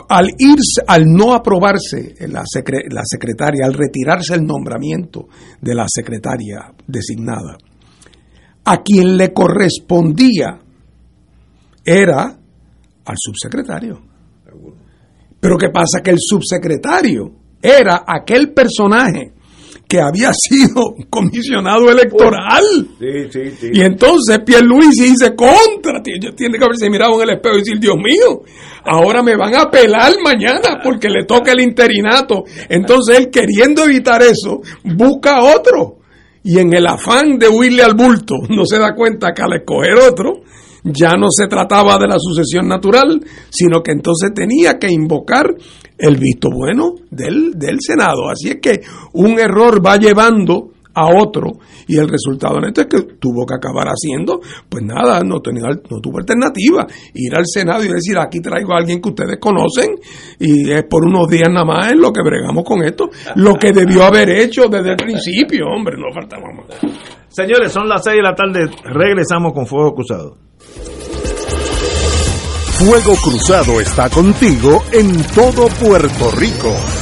Al irse, al no aprobarse la, secre- la secretaria, al retirarse el nombramiento de la secretaria designada, a quien le correspondía era al subsecretario. Pero ¿qué pasa? Que el subsecretario era aquel personaje que había sido comisionado electoral. Y entonces Pierluisi dice, contra, tiene que haberse mirado en el espejo y decir, Dios mío, ahora me van a pelar mañana porque le toca el interinato. Entonces él queriendo evitar eso, busca otro. Y en el afán de huirle al bulto, no se da cuenta que al escoger otro, ya no se trataba de la sucesión natural, sino que entonces tenía que invocar el visto bueno del, del Senado. Así es que un error va llevando a otro y el resultado en esto es que tuvo que acabar haciendo pues nada, no tenía no tuvo alternativa, ir al Senado y decir aquí traigo a alguien que ustedes conocen y es por unos días nada más en lo que bregamos con esto, lo que debió haber hecho desde el principio, hombre, no faltaba más. Señores, son las 6 de la tarde, regresamos con Fuego Cruzado. Fuego Cruzado está contigo en todo Puerto Rico.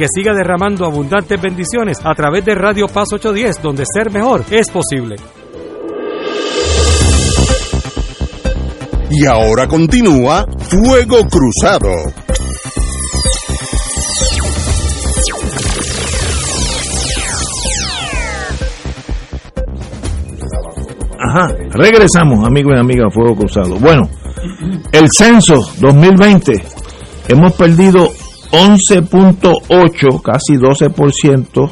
que siga derramando abundantes bendiciones a través de Radio Paz 810, donde ser mejor es posible. Y ahora continúa Fuego Cruzado. Ajá, regresamos, amigos y amigas, a Fuego Cruzado. Bueno, el censo 2020, hemos perdido 11.8, casi 12%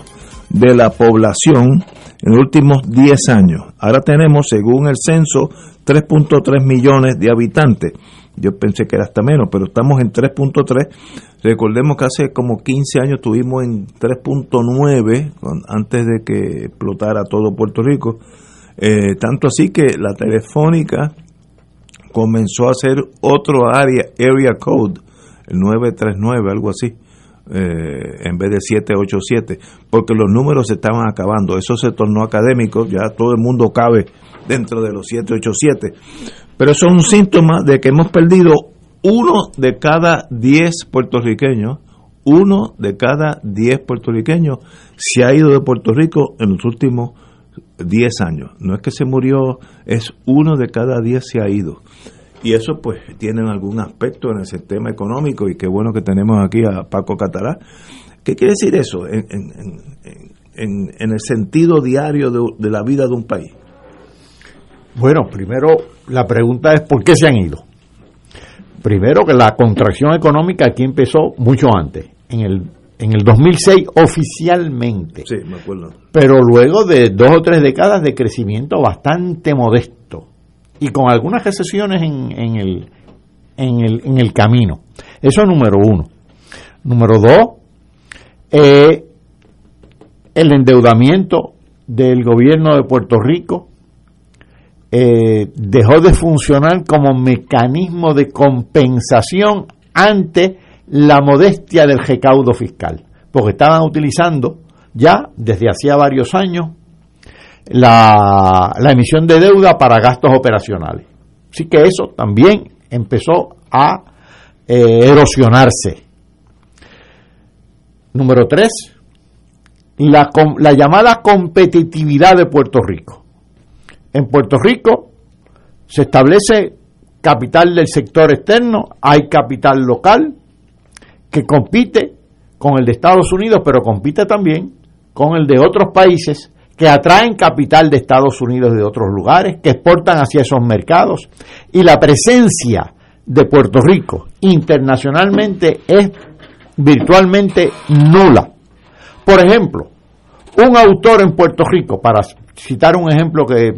de la población en los últimos 10 años. Ahora tenemos, según el censo, 3.3 millones de habitantes. Yo pensé que era hasta menos, pero estamos en 3.3. Recordemos que hace como 15 años estuvimos en 3.9, antes de que explotara todo Puerto Rico. Eh, tanto así que la telefónica comenzó a hacer otro área, area code, 939, algo así, eh, en vez de 787, porque los números se estaban acabando. Eso se tornó académico, ya todo el mundo cabe dentro de los 787. Pero es un síntoma de que hemos perdido uno de cada 10 puertorriqueños, uno de cada 10 puertorriqueños se ha ido de Puerto Rico en los últimos 10 años. No es que se murió, es uno de cada 10 se ha ido y eso pues tiene algún aspecto en el sistema económico y qué bueno que tenemos aquí a Paco Catalá. ¿Qué quiere decir eso en, en, en, el sentido diario de, de, la vida de un país? Bueno, primero la pregunta es ¿por qué se han ido? Primero que la contracción económica aquí empezó mucho antes, en el, en el 2006 oficialmente. Sí, me acuerdo. Pero luego de dos o tres décadas de crecimiento bastante modesto y con algunas recesiones en, el, en el, en el camino. Eso es número uno. Número dos, eh, el endeudamiento del gobierno de Puerto Rico eh, dejó de funcionar como mecanismo de compensación ante la modestia del recaudo fiscal, porque estaban utilizando ya desde hacía varios años la, emisión de deuda para gastos operacionales. Así que eso también empezó a eh, erosionarse. Número tres, la, la llamada competitividad de Puerto Rico. En Puerto Rico se establece capital del sector externo, hay capital local que compite con el de Estados Unidos, pero compite también con el de otros países que atraen capital de Estados Unidos de otros lugares, que exportan hacia esos mercados. Y la presencia de Puerto Rico internacionalmente es virtualmente nula. Por ejemplo, un autor en Puerto Rico, para citar un ejemplo que,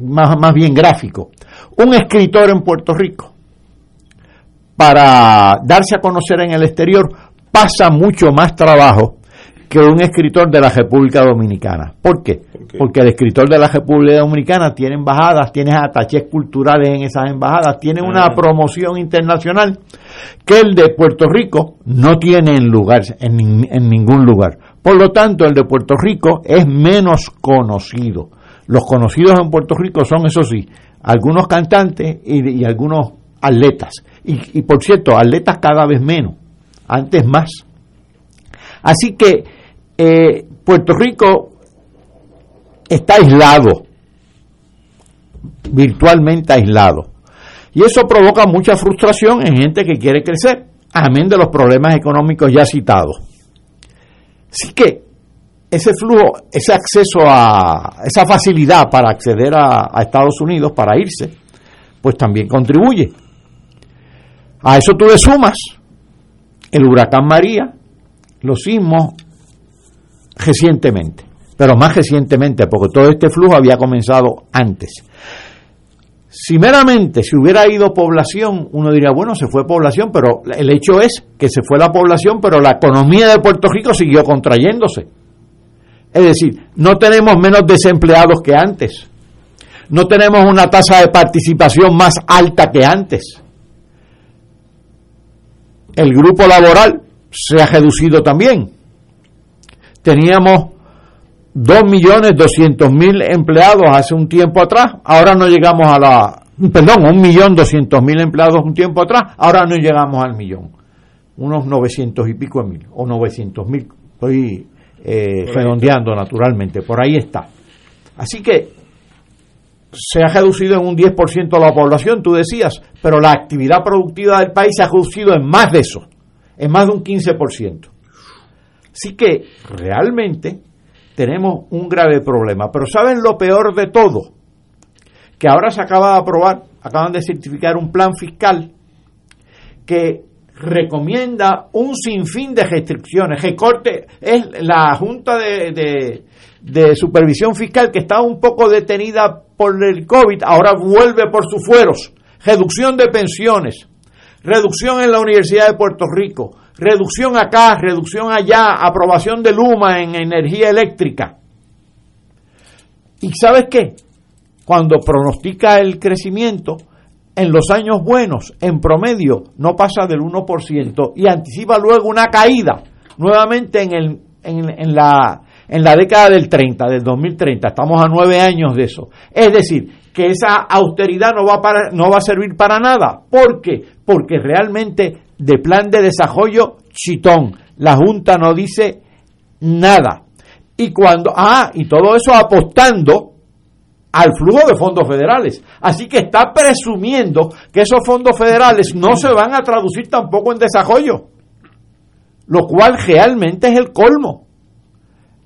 más, más bien gráfico, un escritor en Puerto Rico, para darse a conocer en el exterior, pasa mucho más trabajo que un escritor de la República Dominicana. ¿Por qué? Porque el escritor de la República Dominicana tiene embajadas, tiene atachés culturales en esas embajadas, tiene una ah. promoción internacional que el de Puerto Rico no tiene en, lugar, en, en ningún lugar. Por lo tanto, el de Puerto Rico es menos conocido. Los conocidos en Puerto Rico son, eso sí, algunos cantantes y, algunos atletas. Y, y por cierto, atletas cada vez menos, antes más. Así que eh, Puerto Rico está aislado, virtualmente aislado. Y eso provoca mucha frustración en gente que quiere crecer, amén de los problemas económicos ya citados. Así que ese flujo, ese acceso a esa facilidad para acceder a, a Estados Unidos, para irse, pues también contribuye. A eso tú le sumas el huracán María, los sismos recientemente, pero más recientemente, porque todo este flujo había comenzado antes. Si meramente se hubiera ido población, uno diría, bueno, se fue población, pero el hecho es que se fue la población, pero la economía de Puerto Rico siguió contrayéndose. Es decir, no tenemos menos desempleados que antes. No tenemos una tasa de participación más alta que antes. El grupo laboral se ha reducido también. Teníamos 2.200.000 empleados hace un tiempo atrás, ahora no llegamos a la, perdón, 1.200.000 empleados un tiempo atrás, ahora no llegamos al millón, unos 900 y pico de mil, o 900.000, estoy eh, redondeando naturalmente, por ahí está. Así que se ha reducido en un 10% la población, tú decías, pero la actividad productiva del país se ha reducido en más de eso, en más de un 15%. Así que realmente tenemos un grave problema. Pero ¿saben lo peor de todo? Que ahora se acaba de aprobar, acaban de certificar un plan fiscal que recomienda un sinfín de restricciones. Recorte es la Junta de, de, Supervisión Fiscal que estaba un poco detenida por el COVID, ahora vuelve por sus fueros. Reducción de pensiones, reducción en la Universidad de Puerto Rico, reducción acá, reducción allá, aprobación de Luma en energía eléctrica. ¿Y sabes qué? Cuando pronostica el crecimiento, en los años buenos, en promedio, no pasa del 1% y anticipa luego una caída nuevamente en, el, en, la, en la década del 30, del 2030. Estamos a nueve años de eso. Es decir, que esa austeridad no va, para, no va a servir para nada. ¿Por qué? Porque realmente de plan de desarrollo chitón. La Junta no dice nada. Y cuando, ah, y todo eso apostando al flujo de fondos federales. Así que está presumiendo que esos fondos federales no se van a traducir tampoco en desarrollo. Lo cual realmente es el colmo.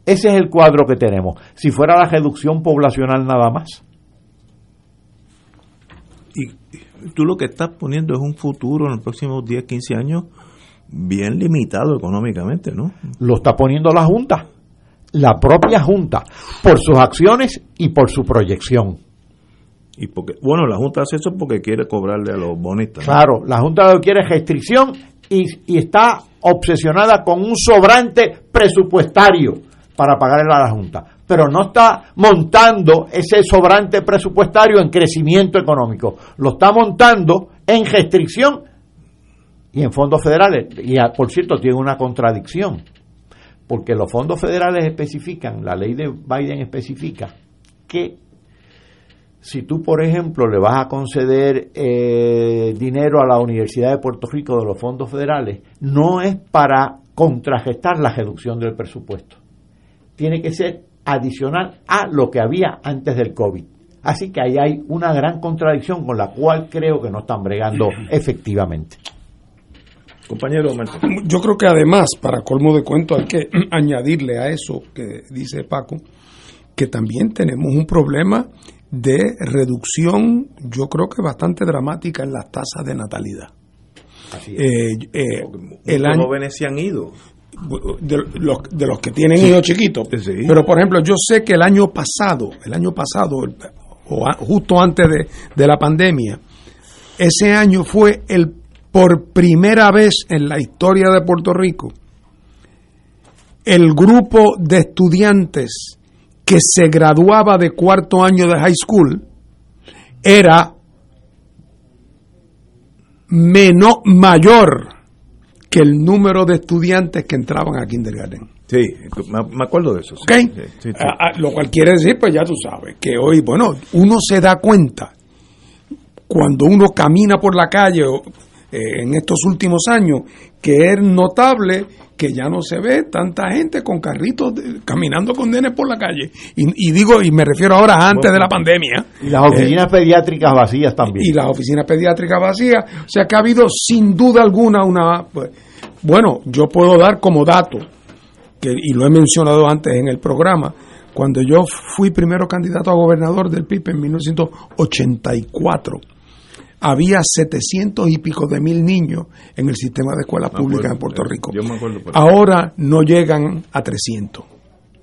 Ese es el cuadro que tenemos. Si fuera la reducción poblacional nada más. Y tú lo que estás poniendo es un futuro en los próximos 10, 15 años bien limitado económicamente, ¿no? Lo está poniendo la Junta, la propia Junta, por sus acciones y por su proyección. Y porque, bueno, la Junta hace eso porque quiere cobrarle a los bonistas. Claro, la Junta lo que quiere es restricción y, y está obsesionada con un sobrante presupuestario para pagarle a la Junta, pero no está montando ese sobrante presupuestario en crecimiento económico, lo está montando en restricción y en fondos federales. Y ah, por cierto, tiene una contradicción, porque los fondos federales especifican, la ley de Biden especifica que si tú, por ejemplo, le vas a conceder eh, dinero a la Universidad de Puerto Rico de los fondos federales, no es para contragestar la reducción del presupuesto. Tiene que ser adicional a lo que había antes del COVID. Así que ahí hay una gran contradicción con la cual creo que no están bregando efectivamente. Compañero Yo creo que además, para colmo de cuento, hay que añadirle a eso que dice Paco, que también tenemos un problema de reducción, yo creo que bastante dramática en las tasas de natalidad. Eh, eh, el año, jóvenes se han ido. De los, de los que tienen hijos chiquitos. Pero, por ejemplo, yo sé que el año pasado, el año pasado, o justo antes de, de la pandemia, ese año fue el por primera vez en la historia de Puerto Rico, el grupo de estudiantes que se graduaba de cuarto año de high school era menos, mayor que el número de estudiantes que entraban a kindergarten. Sí, me acuerdo de eso. lo cual quiere decir, pues ya tú sabes, que hoy, bueno, uno se da cuenta cuando uno camina por la calle eh, en estos últimos años que es notable que ya no se ve tanta gente con carritos caminando con nenes por la calle. Y, digo, y me refiero ahora antes de la pandemia. Y las oficinas eh, pediátricas vacías también. Y las oficinas pediátricas vacías. O sea que ha habido sin duda alguna una... Pues, bueno, yo puedo dar como dato, que, y lo he mencionado antes en el programa, cuando yo fui primero candidato a gobernador del PIB en 1984 había 700 y pico de mil niños en el sistema de escuelas públicas en Puerto Rico. Ahora no llegan a 300.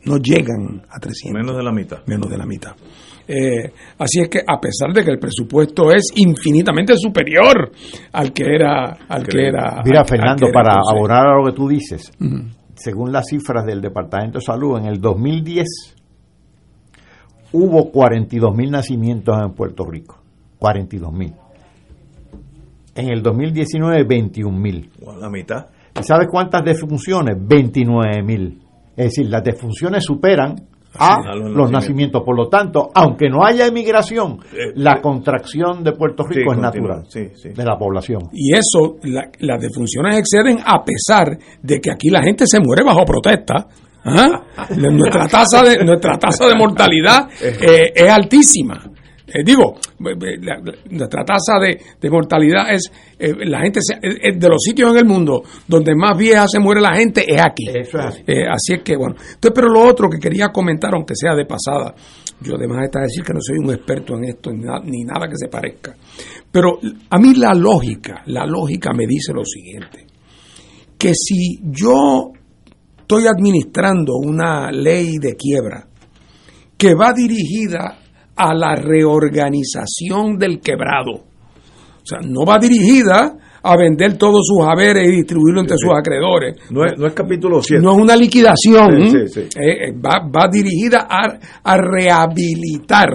No llegan a 300. Menos de la mitad. Menos de la mitad. Eh, así es que a pesar de que el presupuesto es infinitamente superior al que era al que era mira Fernando para abonar a lo que tú dices según las cifras del Departamento de Salud en el 2010 hubo 42 mil nacimientos en Puerto Rico 42 mil en el 2019, 21 mil. La mitad. ¿Y sabes cuántas defunciones? 29 mil. Es decir, las defunciones superan a los, nacimientos. Por lo tanto, aunque no haya emigración, eh, la eh, contracción de Puerto Rico es natural de la población. Y eso, las defunciones exceden a pesar de que aquí la gente se muere bajo protesta. ¿ah? nuestra tasa de nuestra tasa de mortalidad eh, es altísima. Eh, digo, nuestra tasa de, mortalidad es, eh, la gente, de los sitios en el mundo donde más vieja se muere la gente es aquí. Eh, así. es que, bueno. Entonces, pero lo otro que quería comentar, aunque sea de pasada, yo además está decir que no soy un experto en esto, ni nada, ni nada que se parezca. Pero a mí la lógica, la lógica me dice lo siguiente, que si yo estoy administrando una ley de quiebra que va dirigida a la reorganización del quebrado. O sea, no va dirigida a vender todos sus haberes y distribuirlo entre sus acreedores. No es, no es capítulo 7. No es una liquidación. Eh, eh, va, va, dirigida a, a rehabilitar.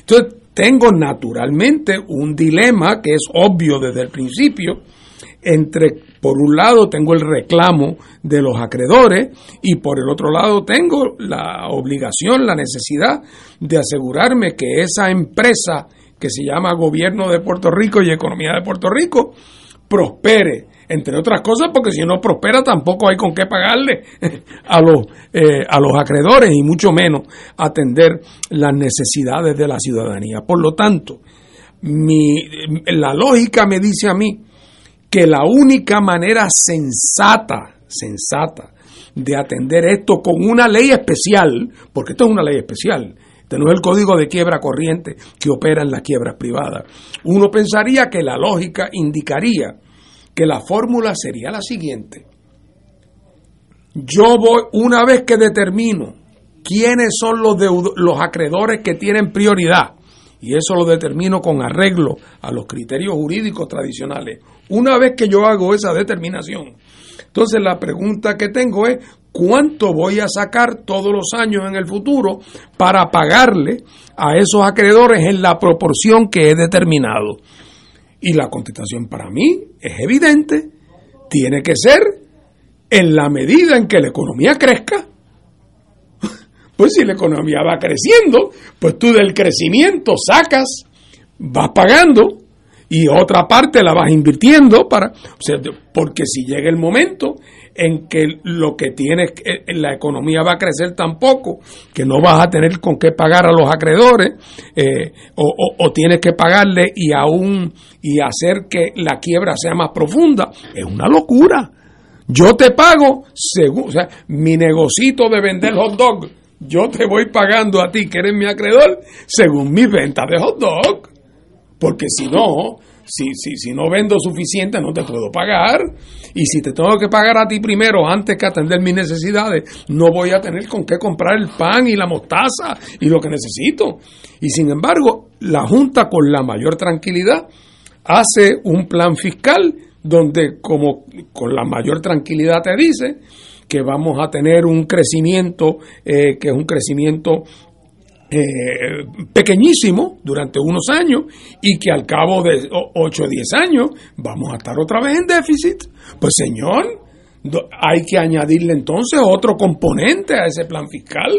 Entonces, tengo naturalmente un dilema que es obvio desde el principio entre, por un lado, tengo el reclamo de los acreedores y por el otro lado tengo la obligación, la necesidad de asegurarme que esa empresa que se llama Gobierno de Puerto Rico y Economía de Puerto Rico prospere, entre otras cosas porque si no prospera tampoco hay con qué pagarle a los, eh, a los acreedores y mucho menos atender las necesidades de la ciudadanía. Por lo tanto, mi, la lógica me dice a mí que la única manera sensata, sensata, de atender esto con una ley especial, porque esto es una ley especial, este no es el código de quiebra corriente que opera en las quiebras privadas. Uno pensaría que la lógica indicaría que la fórmula sería la siguiente. Yo voy, una vez que determino quiénes son los, los acreedores que tienen prioridad y eso lo determino con arreglo a los criterios jurídicos tradicionales. Una vez que yo hago esa determinación, entonces la pregunta que tengo es cuánto voy a sacar todos los años en el futuro para pagarle a esos acreedores en la proporción que he determinado. Y la contestación para mí es evidente, tiene que ser en la medida en que la economía crezca. Pues si la economía va creciendo, pues tú del crecimiento sacas, vas pagando y otra parte la vas invirtiendo para, porque si llega el momento en que lo que tienes, la economía va a crecer tan poco que no vas a tener con qué pagar a los acreedores eh, o, tienes que pagarle y aún y hacer que la quiebra sea más profunda, es una locura. Yo te pago según, o sea, mi negocito de vender hot dog, yo te voy pagando a ti que eres mi acreedor según mi venta de hot dog. Porque si no, si, si, si no vendo suficiente no te puedo pagar. Y si te tengo que pagar a ti primero antes que atender mis necesidades, no voy a tener con qué comprar el pan y la mostaza y lo que necesito. Y sin embargo, la Junta con la mayor tranquilidad hace un plan fiscal donde como con la mayor tranquilidad te dice que vamos a tener un crecimiento eh, que es un crecimiento eh, pequeñísimo durante unos años y que al cabo de 8 o 10 años vamos a estar otra vez en déficit. Pues señor, hay que añadirle entonces otro componente a ese plan fiscal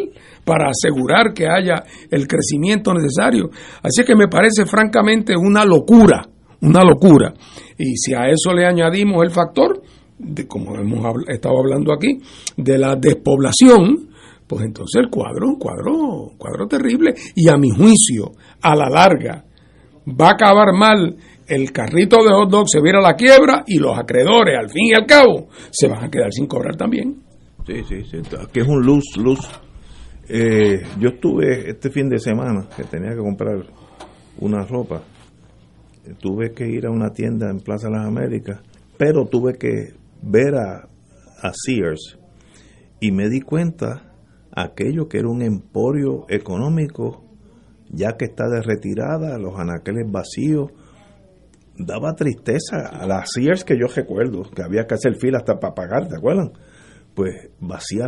para asegurar que haya el crecimiento necesario. Así que me parece francamente una locura, una locura. Y si a eso le añadimos el factor, de, como hemos estado hablando aquí, de la despoblación, pues entonces el cuadro, un cuadro, cuadro terrible. Y a mi juicio, a la larga, va a acabar mal el carrito de hot dog se viera la quiebra y los acreedores, al fin y al cabo, se van a quedar sin cobrar también. Sí, sí, sí. Que es un luz, luz. Eh, yo estuve este fin de semana que tenía que comprar una ropa. Tuve que ir a una tienda en Plaza de las Américas, pero tuve que ver a, a Sears y me di cuenta aquello que era un emporio económico, ya que está de retirada, los anaqueles vacíos, daba tristeza a las Sears que yo recuerdo, que había que hacer fila hasta para pagar, ¿te acuerdan? Pues vacía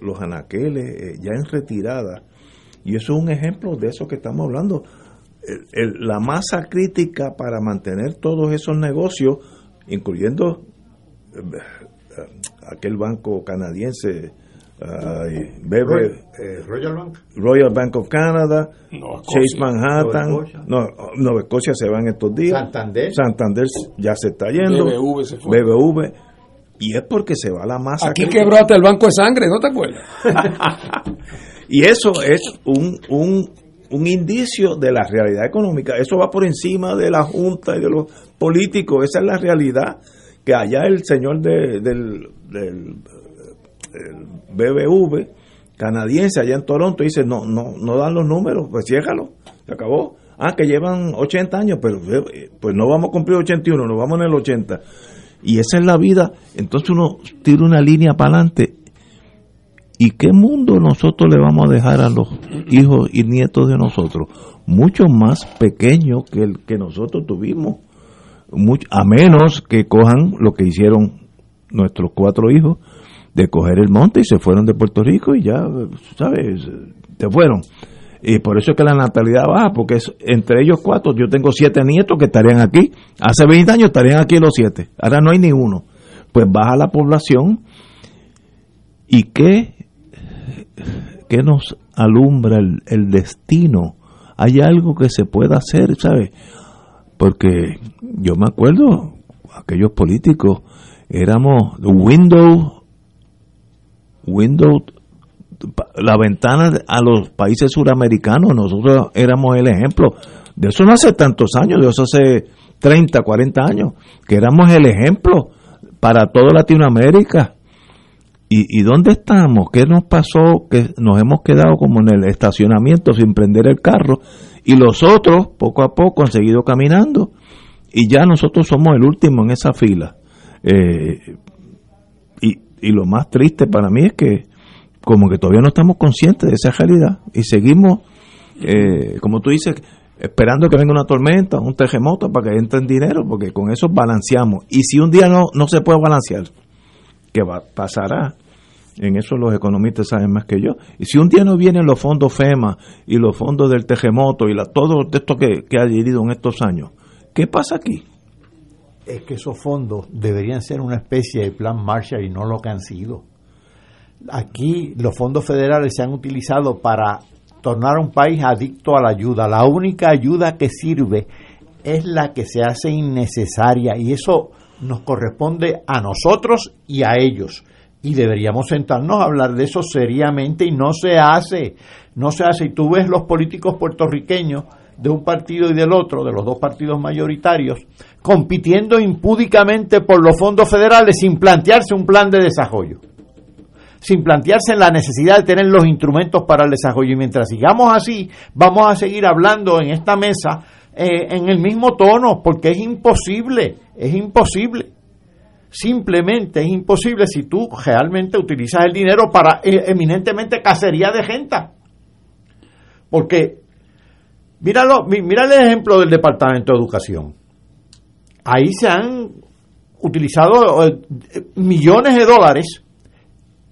los anaqueles, eh, ya en retirada. Y eso es un ejemplo de eso que estamos hablando. la masa crítica para mantener todos esos negocios, incluyendo aquel banco canadiense, eh, Royal Bank. Royal Bank of Canada, Chase Manhattan, no, Nueva Escocia se van estos días. Santander. Santander ya se está yendo. BBV se fue. BBV. Y es porque se va la masa. Aquí quebró hasta el Banco de Sangre, ¿no te acuerdas? y eso es un, un, un indicio de la realidad económica. Eso va por encima de la Junta y de los políticos. Esa es la realidad. Que allá el señor del, del el BBV canadiense allá en Toronto dice, no, no, no dan los números, pues ciérralo, se acabó. Ah, que llevan 80 años, pero eh, pues no vamos a cumplir 81, nos vamos en el 80. Y esa es la vida. Entonces uno tira una línea para adelante. ¿Y qué mundo nosotros le vamos a dejar a los hijos y nietos de nosotros? Mucho más pequeño que el que nosotros tuvimos. A menos que cojan lo que hicieron nuestros cuatro hijos, de coger el monte y se fueron de Puerto Rico y ya, ¿sabes? Se fueron. Y por eso es que la natalidad baja, porque es, entre ellos cuatro, yo tengo siete nietos que estarían aquí. Hace 20 años estarían aquí los siete. Ahora no hay ni uno. Pues baja la población. ¿Y qué, qué nos alumbra el, el destino? Hay algo que se pueda hacer, ¿sabes? Porque yo me acuerdo, aquellos políticos, éramos Windows Windows, la ventana a los países suramericanos, nosotros éramos el ejemplo. De eso no hace tantos años, de eso hace 30, 40 años, que éramos el ejemplo para toda Latinoamérica. ¿Y, ¿Y dónde estamos? ¿Qué nos pasó? Que nos hemos quedado como en el estacionamiento sin prender el carro y los otros poco a poco han seguido caminando y ya nosotros somos el último en esa fila. Eh, y lo más triste para mí es que como que todavía no estamos conscientes de esa realidad y seguimos, eh, como tú dices, esperando que venga una tormenta, un terremoto para que entren dinero, porque con eso balanceamos. Y si un día no, no se puede balancear, ¿qué va, pasará? En eso los economistas saben más que yo. Y si un día no vienen los fondos FEMA y los fondos del terremoto y la, todo esto que, que ha adherido en estos años, ¿qué pasa aquí? Es que esos fondos deberían ser una especie de plan Marshall y no lo que han sido. Aquí los fondos federales se han utilizado para tornar a un país adicto a la ayuda. La única ayuda que sirve es la que se hace innecesaria y eso nos corresponde a nosotros y a ellos. Y deberíamos sentarnos a hablar de eso seriamente y no se hace, no se hace. Y tú ves los políticos puertorriqueños de un partido y del otro, de los dos partidos mayoritarios, compitiendo impúdicamente por los fondos federales sin plantearse un plan de desarrollo sin plantearse la necesidad de tener los instrumentos para el desarrollo. Y mientras sigamos así, vamos a seguir hablando en esta mesa eh, en el mismo tono, porque es imposible, es imposible. Simplemente es imposible si tú realmente utilizas el dinero para eh, eminentemente cacería de gente. Porque, míralo, mira el ejemplo del Departamento de Educación. Ahí se han utilizado eh, millones de dólares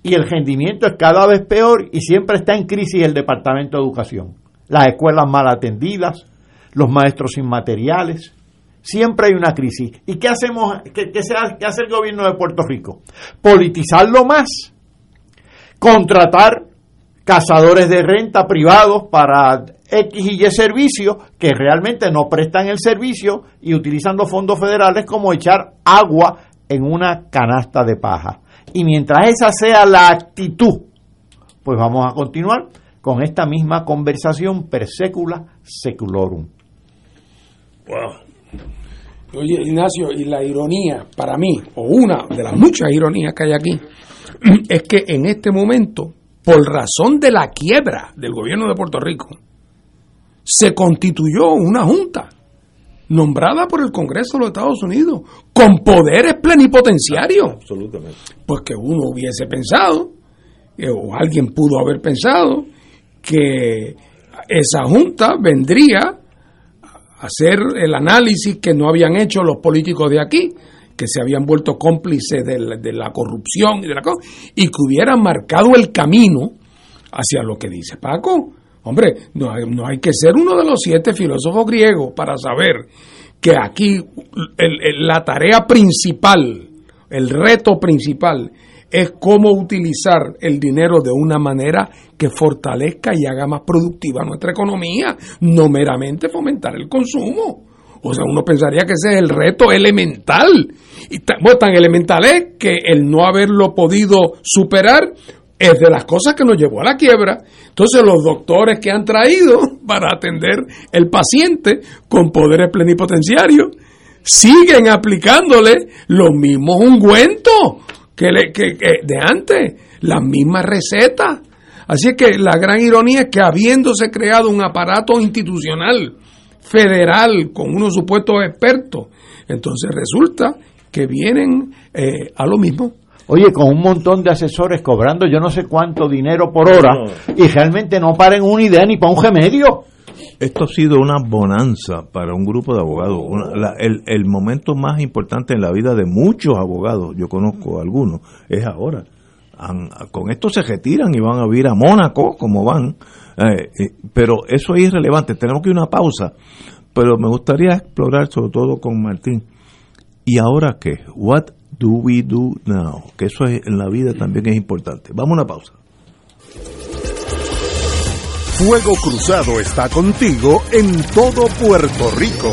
y el rendimiento es cada vez peor y siempre está en crisis el Departamento de Educación. Las escuelas mal atendidas, los maestros sin materiales, siempre hay una crisis. ¿Y qué hacemos? ¿Qué, qué, qué hace el gobierno de Puerto Rico? Politizarlo más, contratar cazadores de renta privados para X y Y servicios que realmente no prestan el servicio y utilizan los fondos federales como echar agua en una canasta de paja. Y mientras esa sea la actitud, pues vamos a continuar con esta misma conversación per secula seculorum. Wow. Oye, Ignacio, y la ironía para mí, o una de las muchas ironías que hay aquí, es que en este momento, por razón de la quiebra del gobierno de Puerto Rico, se constituyó una junta nombrada por el Congreso de los Estados Unidos, con poderes plenipotenciarios. Absolutamente. Pues que uno hubiese pensado, eh, o alguien pudo haber pensado, que esa junta vendría a hacer el análisis que no habían hecho los políticos de aquí, que se habían vuelto cómplices de la, corrupción y de la y que hubieran marcado el camino hacia lo que dice Paco, Hombre, no hay, no hay que ser uno de los siete filósofos griegos para saber que aquí la tarea principal, el reto principal, es cómo utilizar el dinero de una manera que fortalezca y haga más productiva nuestra economía, no meramente fomentar el consumo. O sea, uno pensaría que ese es el reto elemental. Y tan, bueno, tan elemental es que el no haberlo podido superar es de las cosas que nos llevó a la quiebra. Entonces los doctores que han traído para atender el paciente con poderes plenipotenciarios siguen aplicándole los mismos ungüentos que de antes, las mismas recetas. Así que la gran ironía es que habiéndose creado un aparato institucional federal con unos supuestos expertos, entonces resulta que vienen eh, a lo mismo. Oye, con un montón de asesores cobrando yo no sé cuánto dinero por hora y realmente no paren una idea ni para un remedio. Esto ha sido una bonanza para un grupo de abogados. Una, la, el, el, momento más importante en la vida de muchos abogados, yo conozco algunos, es ahora. Han, con esto se retiran y van a vivir a Mónaco, como van. Eh, eh, pero eso es irrelevante. Tenemos que ir a una pausa. Pero me gustaría explorar, sobre todo con Martín. ¿Y ahora qué? What do we do now? Que eso es, en la vida también es importante. Vamos a una pausa. Fuego Cruzado está contigo en todo Puerto Rico.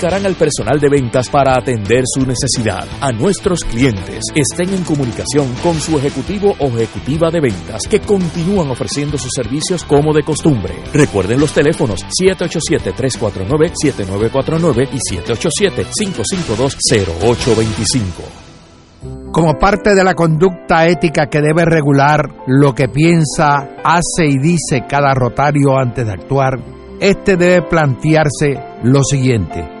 al personal de ventas para atender su necesidad. A nuestros clientes estén en comunicación con su ejecutivo o ejecutiva de ventas que continúan ofreciendo sus servicios como de costumbre. Recuerden los teléfonos 787-349-7949 y 787-552-0825. como parte de la conducta ética que debe regular lo que piensa, hace y dice cada rotario antes de actuar, este debe plantearse lo siguiente.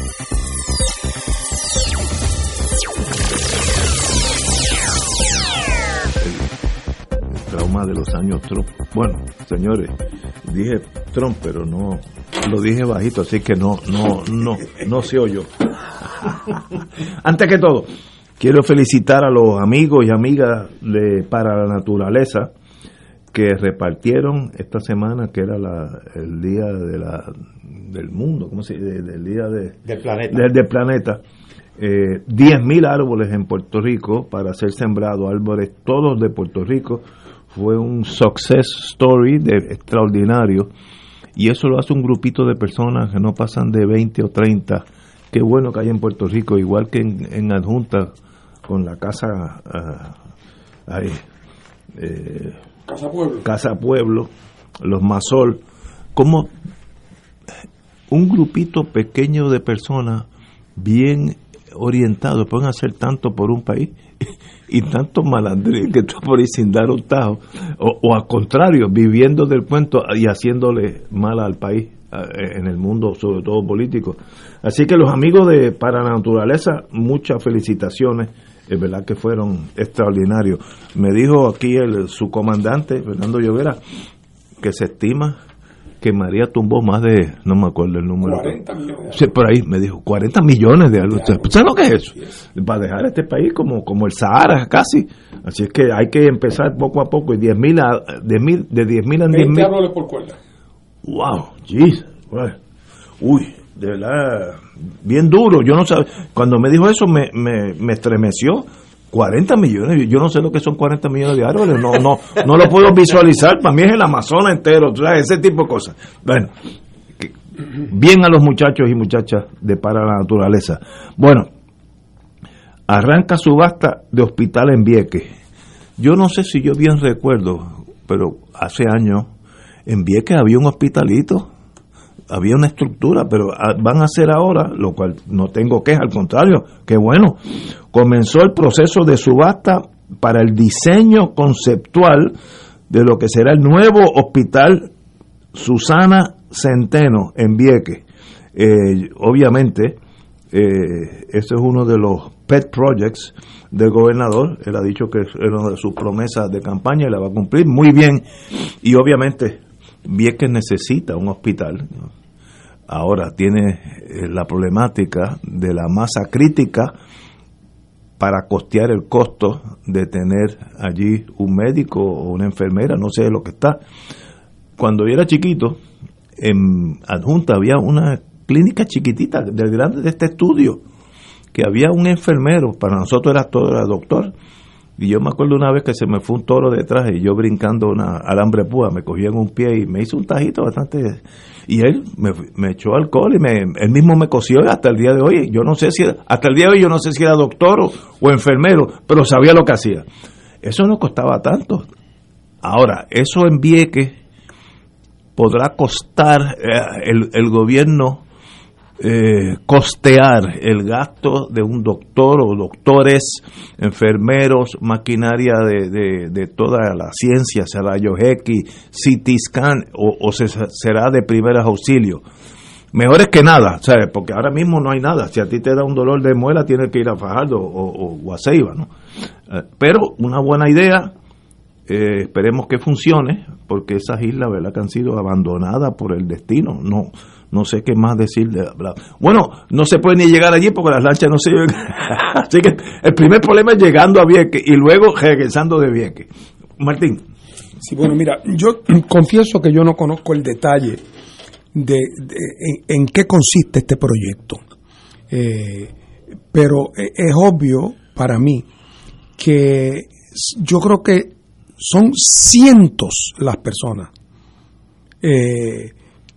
Trauma de los años Trump. Bueno, señores, dije Trump, pero no lo dije bajito, así que no, no, no, no se oyó. Antes que todo, quiero felicitar a los amigos y amigas de Para la Naturaleza que repartieron esta semana, que era la, el día de la, del mundo, ¿cómo se dice? Del día de, Del planeta. del, del planeta. Eh, 10.000 árboles en Puerto Rico para ser sembrados, árboles todos de Puerto Rico. Fue un success story de, extraordinario. Y eso lo hace un grupito de personas que no pasan de 20 o 30. Qué bueno que hay en Puerto Rico, igual que en, en Adjunta, con la casa ah, ahí, eh, Casa Pueblo. Casa Pueblo, los Masol, como un grupito pequeño de personas bien orientados pueden hacer tanto por un país y tanto malandrín que está por ahí sin dar un tajo, o, o al contrario, viviendo del cuento y haciéndole mal al país en el mundo, sobre todo político. Así que los amigos de Para la Naturaleza, muchas felicitaciones, es verdad que fueron extraordinarios. Me dijo aquí el su comandante, Fernando Llovera, que se estima que María tumbó más de, no me acuerdo el número. 40 millones. Sí, por ahí me dijo, 40 millones de algo. ¿Sabes lo que es eso? Va a dejar este país como, como el Sahara casi. Así es que hay que empezar poco a poco y 10 mil a 10 mil, de 10 mil a 10 20 mil. por cuerda. Wow, jeez. Uy, de verdad, bien duro. Yo no sabía, cuando me dijo eso me, me, me estremeció. 40 millones, yo no sé lo que son 40 millones de árboles, no, no, no lo puedo visualizar, para mí es el Amazonas entero, sabes, ese tipo de cosas. Bueno, bien a los muchachos y muchachas de Para la Naturaleza. Bueno, arranca subasta de hospital en Vieques. Yo no sé si yo bien recuerdo, pero hace años en Vieques había un hospitalito, había una estructura, pero ah, van a hacer ahora, lo cual no tengo queja, al contrario, qué bueno. Comenzó el proceso de subasta para el diseño conceptual de lo que será el nuevo hospital Susana Centeno en Vieques. Eh, obviamente, eh, ese es uno de los pet projects del gobernador. Él ha dicho que era una de sus promesas de campaña y la va a cumplir muy bien. Y obviamente, Vieques necesita un hospital. Ahora tiene eh, la problemática de la masa crítica para costear el costo de tener allí un médico o una enfermera, no sé lo que está. Cuando yo era chiquito, en Adjunta había una clínica chiquitita del grande de este estudio, que había un enfermero, para nosotros era todo, era doctor, Y yo me acuerdo una vez que se me fue un toro detrás y yo brincando una alambre púa, me cogí en un pie y me hizo un tajito bastante... Y él me, echó alcohol y me, él mismo me cosió hasta el día de hoy. Yo no sé si, hasta el día de hoy yo no sé si era doctor o, o enfermero, pero sabía lo que hacía. Eso no costaba tanto. Ahora, eso en Vieques podrá costar eh, el, el gobierno eh, costear el gasto de un doctor o doctores, enfermeros, maquinaria de, de, de toda la ciencia, será X, CT scan o, o se- será de primeros auxilios. Mejor es que nada, ¿sabes? Porque ahora mismo no hay nada. Si a ti te da un dolor de muela, tienes que ir a Fajardo o, o Guaseiba, ¿no? Eh, Pero una buena idea, eh, esperemos que funcione, porque esas islas, ¿verdad?, que han sido abandonadas por el destino. No no sé qué más decir. De, bla- bueno, no se puede ni llegar allí porque las lanchas no se llevan. Así que el primer problema es llegando a Vieques y luego regresando de Vieques. Martín. Sí, bueno, mira, yo confieso que yo no conozco el detalle de, en, qué consiste este proyecto. Eh, pero e- es obvio para mí que yo creo que son cientos las personas eh,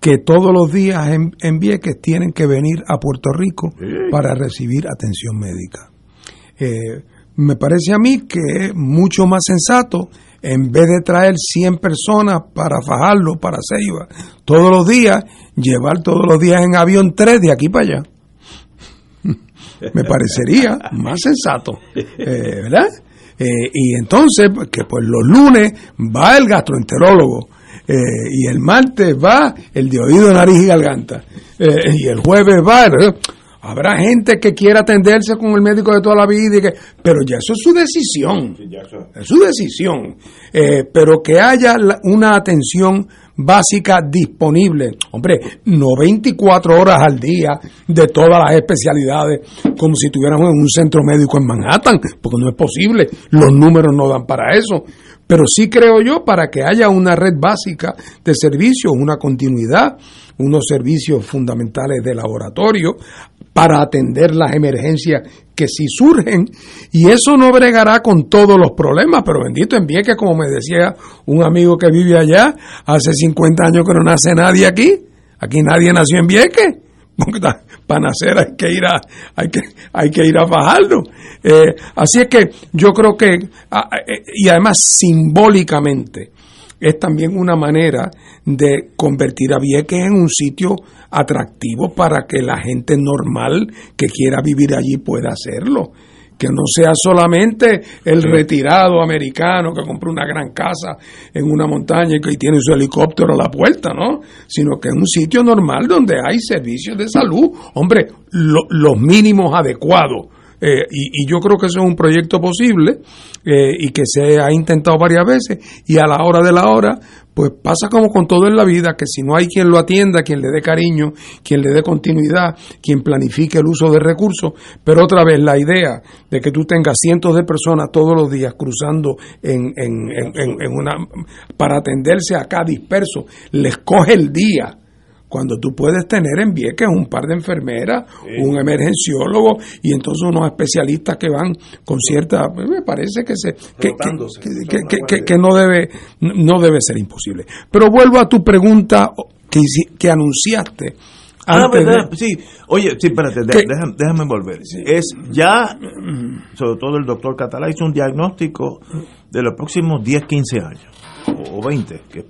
que todos los días en, en Vieques tienen que venir a Puerto Rico para recibir atención médica. Eh, me parece a mí que es mucho más sensato, en vez de traer 100 personas para Fajardo, para Ceiba, todos los días, llevar todos los días en avión tres de aquí para allá. Me parecería más sensato, eh, ¿verdad? Eh, y entonces, pues, que pues los lunes va el gastroenterólogo, eh, y el martes va el de oído, nariz y garganta, eh, y el jueves va el- Habrá gente que quiera atenderse con el médico de toda la vida, y que, pero ya eso es su decisión. Es su decisión. Eh, pero que haya la- una atención básica disponible. Hombre, no 24 horas al día de todas las especialidades, como si tuviéramos en un centro médico en Manhattan, porque no es posible. Los números no dan para eso. Pero sí creo yo para que haya una red básica de servicios, una continuidad, unos servicios fundamentales de laboratorio para atender las emergencias que sí surgen y eso no bregará con todos los problemas, pero bendito en que como me decía un amigo que vive allá, hace 50 años que no nace nadie aquí, aquí nadie nació en Vieques, para nacer hay que ir a, hay que, hay que ir a Fajardo. Eh, así es que yo creo que, ah, eh, y además simbólicamente, es también una manera de convertir a Vieques en un sitio atractivo para que la gente normal que quiera vivir allí pueda hacerlo. Que no sea solamente el retirado americano que compró una gran casa en una montaña y que tiene su helicóptero a la puerta, ¿no? Sino que es un sitio normal donde hay servicios de salud, hombre, lo- los mínimos adecuados. Eh, y, y yo creo que eso es un proyecto posible eh, y que se ha intentado varias veces y a la hora de la hora pues pasa como con todo en la vida que si no hay quien lo atienda, quien le dé cariño, quien le dé continuidad, quien planifique el uso de recursos, pero otra vez la idea de que tú tengas cientos de personas todos los días cruzando en, en, en, una para atenderse acá disperso, les coge el día cuando tú puedes tener en Vieques un par de enfermeras, un emergenciólogo y entonces unos especialistas que van con cierta, me parece que se que, que- que, no debe no debe ser imposible. Pero vuelvo a tu pregunta que, anunciaste. Ah, antes de- verdad, sí. Oye, sí, espérate, déjame, déjame volver. Es ya, sobre todo el doctor Catalá hizo un diagnóstico de los próximos 10, 15 años, o, o 20. que-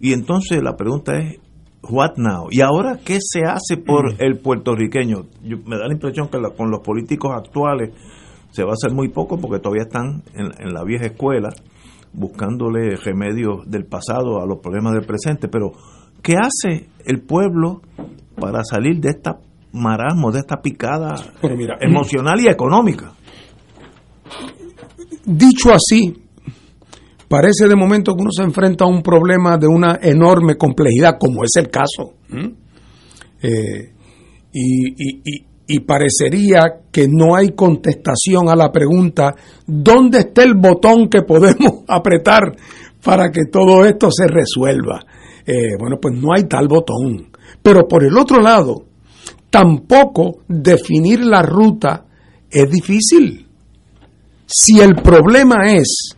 y entonces la pregunta es, what now? ¿Y ahora qué se hace por el puertorriqueño? Yo- me da la impresión que la- con los políticos actuales se va a hacer muy poco porque todavía están en, en la vieja escuela buscándole remedios del pasado a los problemas del presente, pero ¿qué hace el pueblo para salir de esta marasmo, de esta picada mira, emocional y económica? Dicho así, parece de momento que uno se enfrenta a un problema de una enorme complejidad, como es el caso. Eh, y parecería que no hay contestación a la pregunta, ¿dónde está el botón que podemos apretar para que todo esto se resuelva? Eh, bueno, pues no hay tal botón. Pero por el otro lado, tampoco definir la ruta es difícil. Si el problema es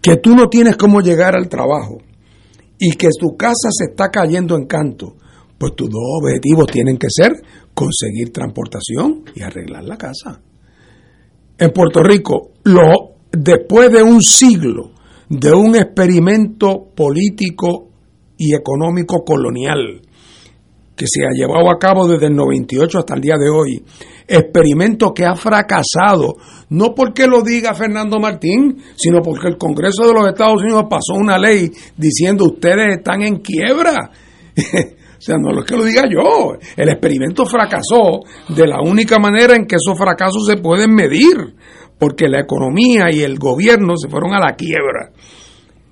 que tú no tienes cómo llegar al trabajo y que tu casa se está cayendo en canto, pues tus dos objetivos tienen que ser conseguir transportación y arreglar la casa. En Puerto Rico, lo, después de un siglo de un experimento político y económico colonial que se ha llevado a cabo desde el 98 hasta el día de hoy, experimento que ha fracasado, no porque lo diga Fernando Martín, sino porque el Congreso de los Estados Unidos pasó una ley diciendo ustedes están en quiebra. O sea, no es que lo diga yo. El experimento fracasó de la única manera en que esos fracasos se pueden medir, porque la economía y el gobierno se fueron a la quiebra.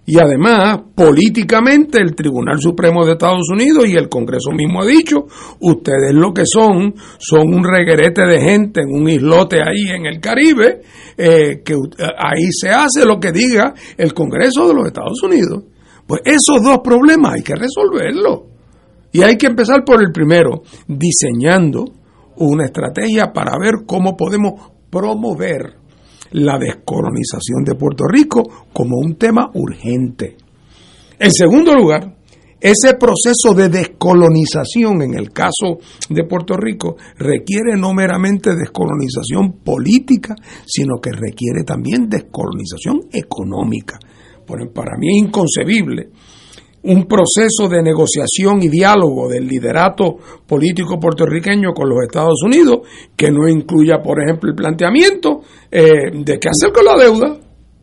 Y además, políticamente, el Tribunal Supremo de Estados Unidos y el Congreso mismo ha dicho, ustedes lo que son, son un reguerete de gente en un islote ahí en el Caribe, eh, que ahí se hace lo que diga el Congreso de los Estados Unidos. Pues esos dos problemas hay que resolverlos. Y hay que empezar por el primero, diseñando una estrategia para ver cómo podemos promover la descolonización de Puerto Rico como un tema urgente. En segundo lugar, ese proceso de descolonización en el caso de Puerto Rico requiere no meramente descolonización política, sino que requiere también descolonización económica. Para mí es inconcebible un proceso de negociación y diálogo del liderato político puertorriqueño con los Estados Unidos que no incluya, por ejemplo, el planteamiento eh, de qué hacer con la deuda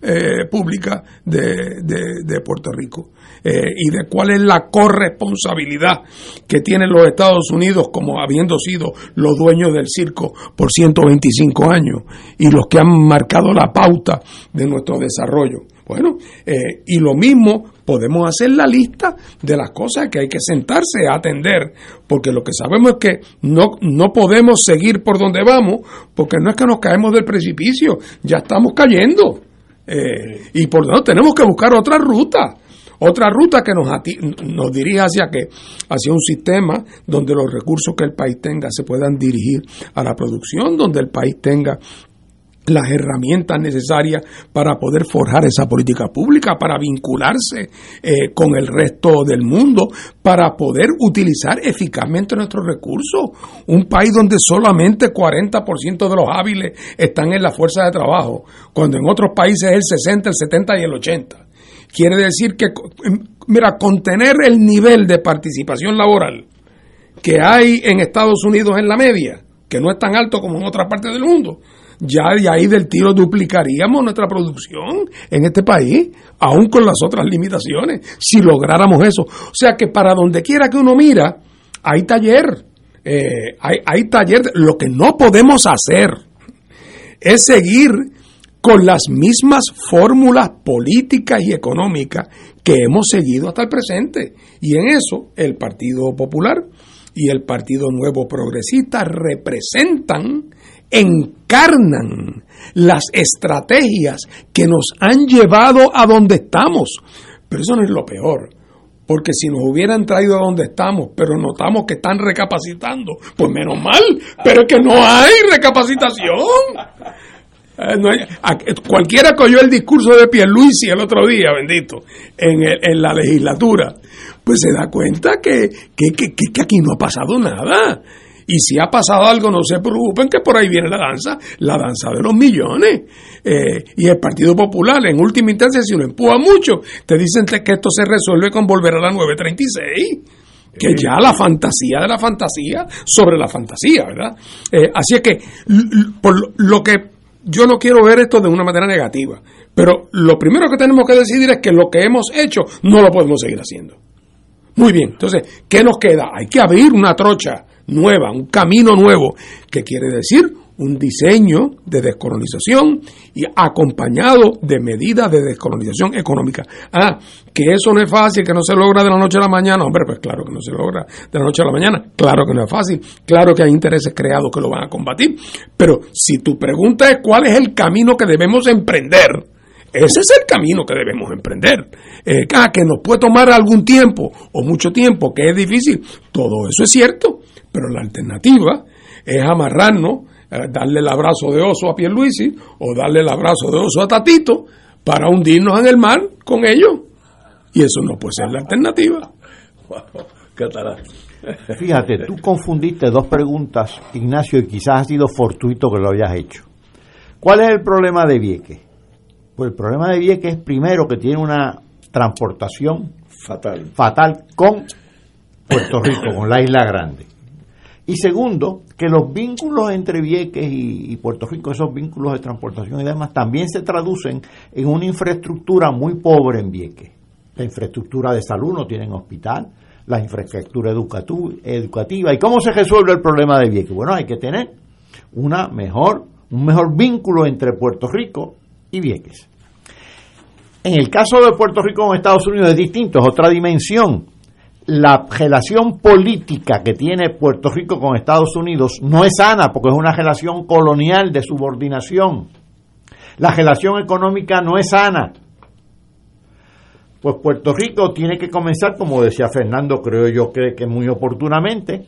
eh, pública de, de, Puerto Rico eh, y de cuál es la corresponsabilidad que tienen los Estados Unidos como habiendo sido los dueños del circo por 125 años y los que han marcado la pauta de nuestro desarrollo. Bueno, y lo mismo podemos hacer la lista de las cosas que hay que sentarse a atender, porque lo que sabemos es que no, no podemos seguir por donde vamos, porque no es que nos caemos del precipicio, ya estamos cayendo. Eh, y por lo tanto tenemos que buscar otra ruta otra ruta que nos, nos dirija hacia que hacia un sistema donde los recursos que el país tenga se puedan dirigir a la producción, donde el país tenga las herramientas necesarias para poder forjar esa política pública, para vincularse eh, con el resto del mundo, para poder utilizar eficazmente nuestros recursos. Un país donde solamente 40% de los hábiles están en la fuerza de trabajo, cuando en otros países es el 60, el 70 y el 80. Quiere decir que, mira, contener el nivel de participación laboral que hay en Estados Unidos en la media, que no es tan alto como en otras partes del mundo, ya de ahí del tiro duplicaríamos nuestra producción en este país, aún con las otras limitaciones, si lográramos eso. O sea que para donde quiera que uno mira, hay taller, eh, hay, hay taller. Lo que no podemos hacer es seguir con las mismas fórmulas políticas y económicas que hemos seguido hasta el presente. Y en eso el Partido Popular y el Partido Nuevo Progresista representan encarnan las estrategias que nos han llevado a donde estamos. Pero eso no es lo peor, porque si nos hubieran traído a donde estamos, pero notamos que están recapacitando, pues menos mal, pero es que no hay recapacitación. Eh, cualquiera que oyó el discurso de Pierluisi el otro día, bendito, en, en la legislatura, pues se da cuenta que, que, que aquí no ha pasado nada. Y si ha pasado algo, no se preocupen que por ahí viene la danza, la danza de los millones. Eh, y el Partido Popular, en última instancia, si lo empuja mucho, te dicen que esto se resuelve con volver a la 936 que ya la fantasía de la fantasía sobre la fantasía, ¿verdad? Eh, así es que por lo que yo no quiero ver esto de una manera negativa, pero lo primero que tenemos que decidir es que lo que hemos hecho no lo podemos seguir haciendo. Muy bien, entonces, ¿qué nos queda? Hay que abrir una trocha nueva, un camino nuevo, que quiere decir un diseño de descolonización y acompañado de medidas de descolonización económica. Ah, que eso no es fácil, que no se logra de la noche a la mañana. Hombre, pues claro que no se logra de la noche a la mañana. Claro que no es fácil. Claro que hay intereses creados que lo van a combatir. Pero si tu pregunta es cuál es el camino que debemos emprender, ese es el camino que debemos emprender. Eh, ah, que nos puede tomar algún tiempo o mucho tiempo, que es difícil. Todo eso es cierto pero la alternativa es amarrarnos eh, darle el abrazo de oso a Pierluisi o darle el abrazo de oso a Tatito para hundirnos en el mar con ellos. Y eso no puede ser la alternativa. Fíjate, tú confundiste dos preguntas, Ignacio, y quizás ha sido fortuito que lo hayas hecho. ¿Cuál es el problema de Vieques? Pues el problema de Vieques es primero que tiene una transportación fatal, fatal con Puerto Rico, con la isla grande. Y segundo, que los vínculos entre Vieques y, Puerto Rico, esos vínculos de transportación y demás, también se traducen en una infraestructura muy pobre en Vieques. La infraestructura de salud no tienen hospital, la infraestructura educativa. ¿Y cómo se resuelve el problema de Vieques? Bueno, hay que tener una mejor, un mejor vínculo entre Puerto Rico y Vieques. En el caso de Puerto Rico con Estados Unidos es distinto, es otra dimensión. La relación política que tiene Puerto Rico con Estados Unidos no es sana porque es una relación colonial de subordinación. La relación económica no es sana. Pues Puerto Rico tiene que comenzar, como decía Fernando, creo yo que, que muy oportunamente,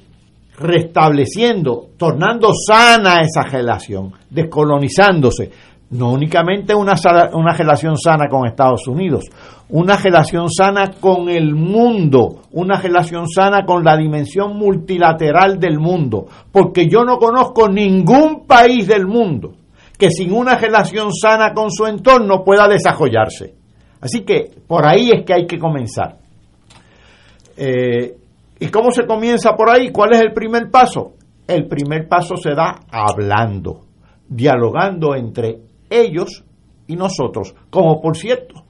restableciendo, tornando sana esa relación, descolonizándose, no únicamente una, una relación sana con Estados Unidos, una relación sana con el mundo, una relación sana con la dimensión multilateral del mundo, porque yo no conozco ningún país del mundo que sin una relación sana con su entorno pueda desarrollarse. Así que por ahí es que hay que comenzar. Eh, ¿Y cómo se comienza por ahí? ¿Cuál es el primer paso? El primer paso se da hablando, dialogando entre ellos y nosotros, como por cierto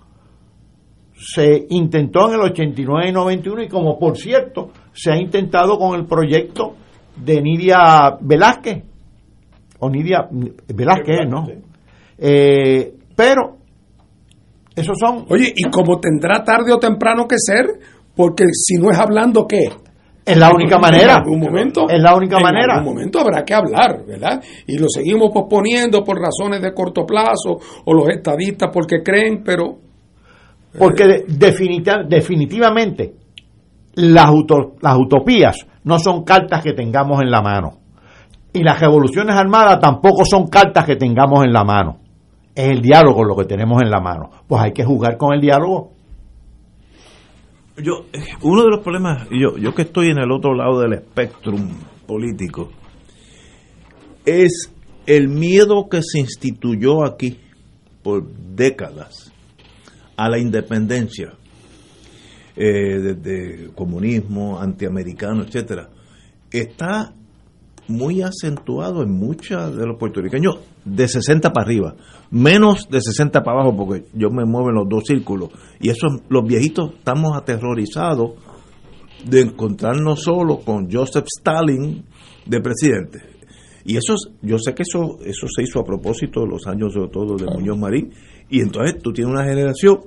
se intentó en el 89 y 91 y como por cierto se ha intentado con el proyecto de Nidia Velázquez, o Nidia Velázquez, ¿no? Eh, pero esos son... Oye, ¿y como tendrá tarde o temprano que ser? Porque si no es hablando, ¿qué? Es la única manera. En algún momento. Es la única en manera. algún momento habrá que hablar, ¿verdad? Y lo seguimos posponiendo por razones de corto plazo o los estadistas porque creen, pero. Porque definitiva, definitivamente las, las utopías no son cartas que tengamos en la mano. Y las revoluciones armadas tampoco son cartas que tengamos en la mano. Es el diálogo lo que tenemos en la mano. Pues hay que jugar con el diálogo. Yo, uno de los problemas, yo, yo que estoy en el otro lado del espectro político, es el miedo que se instituyó aquí por décadas a la independencia, eh, desde comunismo, antiamericano, etcétera, está muy acentuado en muchos de los puertorriqueños de 60 para arriba, menos de 60 para abajo, porque yo me muevo en los dos círculos. Y eso, los viejitos estamos aterrorizados de encontrarnos solo con Joseph Stalin de presidente. Y eso, yo sé que eso, eso se hizo a propósito de los años, sobre todo, de Muñoz Marín. Y entonces tú tienes una generación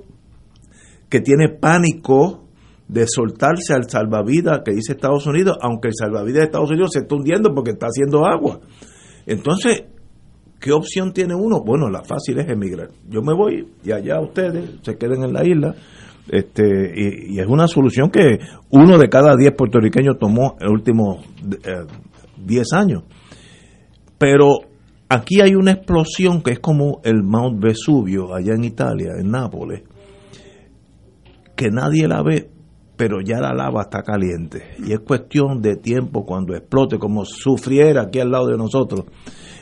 que tiene pánico de soltarse al salvavidas que dice Estados Unidos, aunque el salvavidas de Estados Unidos se está hundiendo porque está haciendo agua. Entonces, ¿qué opción tiene uno? Bueno, la fácil es emigrar. Yo me voy y allá ustedes se queden en la isla. Este, y, y es una solución que uno de cada diez puertorriqueños tomó en los últimos eh, diez años. Pero aquí hay una explosión que es como el Mount Vesubio allá en Italia, en Nápoles, que nadie la ve, pero ya la lava está caliente. Y es cuestión de tiempo cuando explote, como sufriera aquí al lado de nosotros.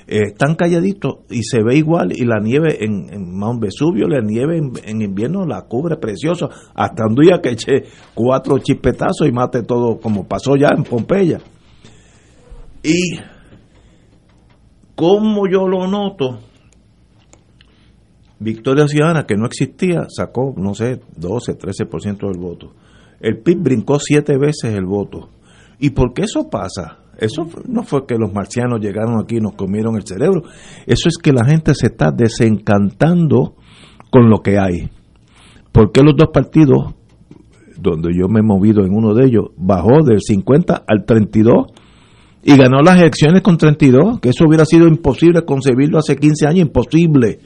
Eh, están calladitos y se ve igual. Y la nieve en, en Mount Vesubio, la nieve en, invierno la cubre precioso. Hasta un que eche cuatro chispetazos y mate todo, como pasó ya en Pompeya. Y como yo lo noto, Victoria Ciudadana, que no existía, sacó, no sé, 12, 13% del voto el PIB brincó siete veces el voto. ¿Y por qué eso pasa? Eso no fue que los marcianos llegaron aquí y nos comieron el cerebro. Eso es que la gente se está desencantando con lo que hay. ¿Por qué los dos partidos, donde yo me he movido en uno de ellos, bajó del 50 al 32 y ganó las elecciones con 32? Que eso hubiera sido imposible concebirlo hace 15 años, imposible.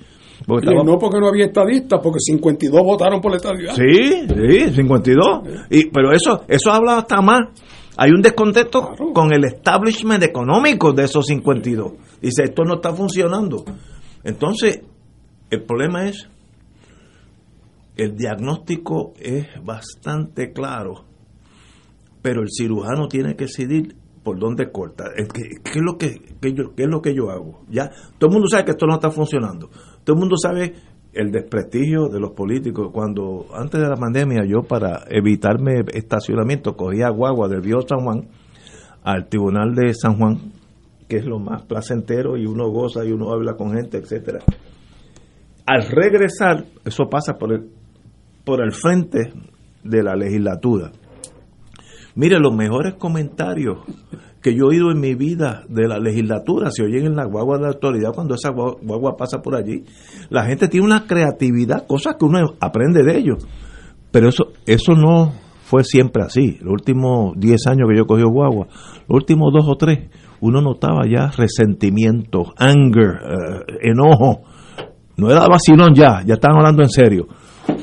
Porque estaba... No porque no había estadistas, porque 52 votaron por la estadidad. Sí, sí, 52. Y, pero eso eso habla hasta más Hay un descontento con el establishment económico de esos 52. Dice, esto no está funcionando. Entonces, el problema es, el diagnóstico es bastante claro, pero el cirujano tiene que decidir por dónde corta. ¿Qué, qué es lo que, yo, ¿Qué es lo que yo hago? Ya, todo el mundo sabe que esto no está funcionando. Todo el mundo sabe el desprestigio de los políticos. Cuando antes de la pandemia yo para evitarme estacionamiento cogía guagua del Viejo San Juan al Tribunal de San Juan, que es lo más placentero y uno goza y uno habla con gente, etcétera. Al regresar, eso pasa por el, por el frente de la legislatura. Mire, los mejores comentarios que yo he oído en mi vida de la legislatura se oyen en la guagua de la autoridad cuando esa guagua pasa por allí. La gente tiene una creatividad, cosas que uno aprende de ellos. Pero eso, eso no fue siempre así. Los últimos 10 años que yo cogí guagua, los últimos dos o tres, uno notaba ya resentimiento, anger, eh, enojo. No era vacilón ya, ya estaban hablando en serio.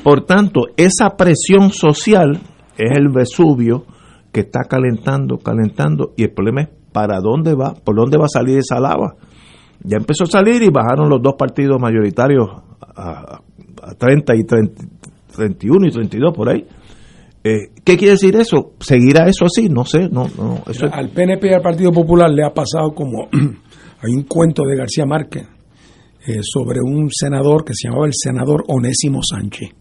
Por tanto, esa presión social es el Vesubio que está calentando, calentando, y el problema es para dónde va, por dónde va a salir esa lava. Ya empezó a salir y bajaron los dos partidos mayoritarios a, 30 y 31 y 32 por ahí. Eh, ¿Qué quiere decir eso? ¿Seguirá eso así? No sé. no, no Al PNP y al Partido Popular le ha pasado como... hay un cuento de García Márquez eh, sobre un senador que se llamaba el senador Onésimo Sánchez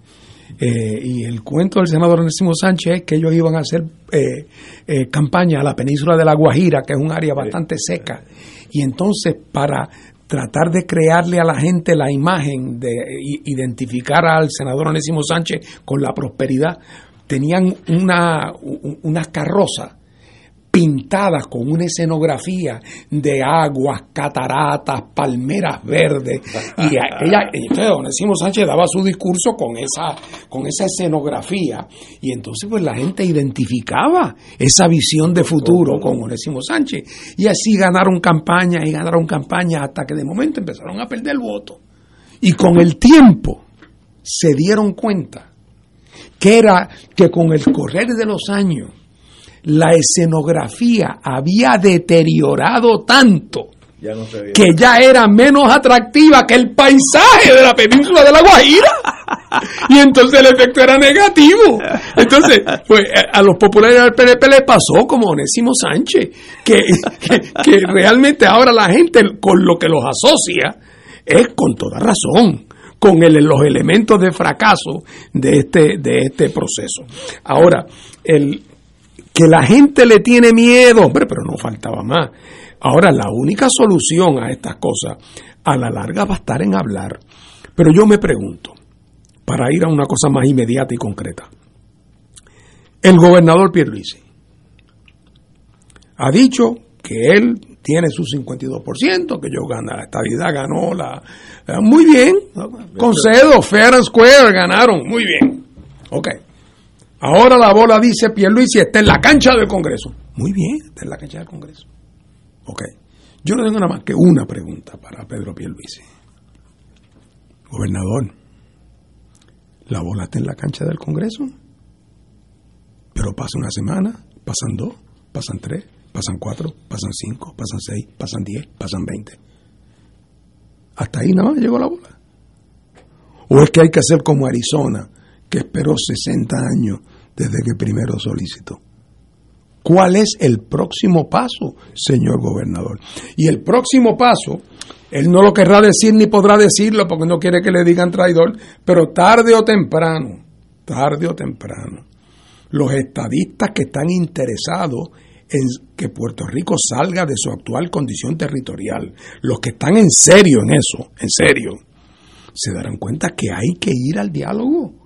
eh, y el cuento del senador Onésimo Sánchez es que ellos iban a hacer eh, eh, campaña a la península de la Guajira, que es un área bastante seca. Y entonces, para tratar de crearle a la gente la imagen de identificar al senador Onésimo Sánchez con la prosperidad, tenían una, una carroza pintadas con una escenografía de aguas, cataratas, palmeras verdes. Y ella, entonces Onésimo Sánchez daba su discurso con esa, con esa escenografía. Y entonces pues la gente identificaba esa visión de futuro con Onésimo Sánchez. Y así ganaron campaña y ganaron campaña hasta que de momento empezaron a perder el voto. Y con el tiempo se dieron cuenta que era que con el correr de los años la escenografía había deteriorado tanto que ya era menos atractiva que el paisaje de la península de la Guajira. Y entonces el efecto era negativo. Entonces, pues a los populares del PNP le pasó como Onésimo Sánchez, que, que, realmente ahora la gente con lo que los asocia es con toda razón con los elementos de fracaso de este, de este proceso. Ahora, el, que la gente le tiene miedo, hombre, pero no faltaba más. Ahora, la única solución a estas cosas, a la larga, va a estar en hablar. Pero yo me pregunto, para ir a una cosa más inmediata y concreta, el gobernador Pierluisi ha dicho que él tiene su 52%, que yo gana la estabilidad, ganó la... Muy bien, concedo, fair and square, ganaron, muy bien. Ok. Ahora la bola dice Pierluisi está en la cancha del Congreso. Muy bien, está en la cancha del Congreso. Ok. Yo no tengo nada más que una pregunta para Pedro Pierluisi. Gobernador, la bola está en la cancha del Congreso. Pero pasa una semana, pasan dos, pasan tres, pasan cuatro, pasan cinco, pasan seis, pasan diez, pasan veinte. Hasta ahí nada más llegó la bola. ¿O es que hay que hacer como Arizona, que esperó 60 años desde que primero solicitó. ¿Cuál es el próximo paso, señor gobernador? Y el próximo paso, él no lo querrá decir ni podrá decirlo porque no quiere que le digan traidor, pero tarde o temprano, tarde o temprano, los estadistas que están interesados en que Puerto Rico salga de su actual condición territorial, los que están en serio en eso, en serio, se darán cuenta que hay que ir al diálogo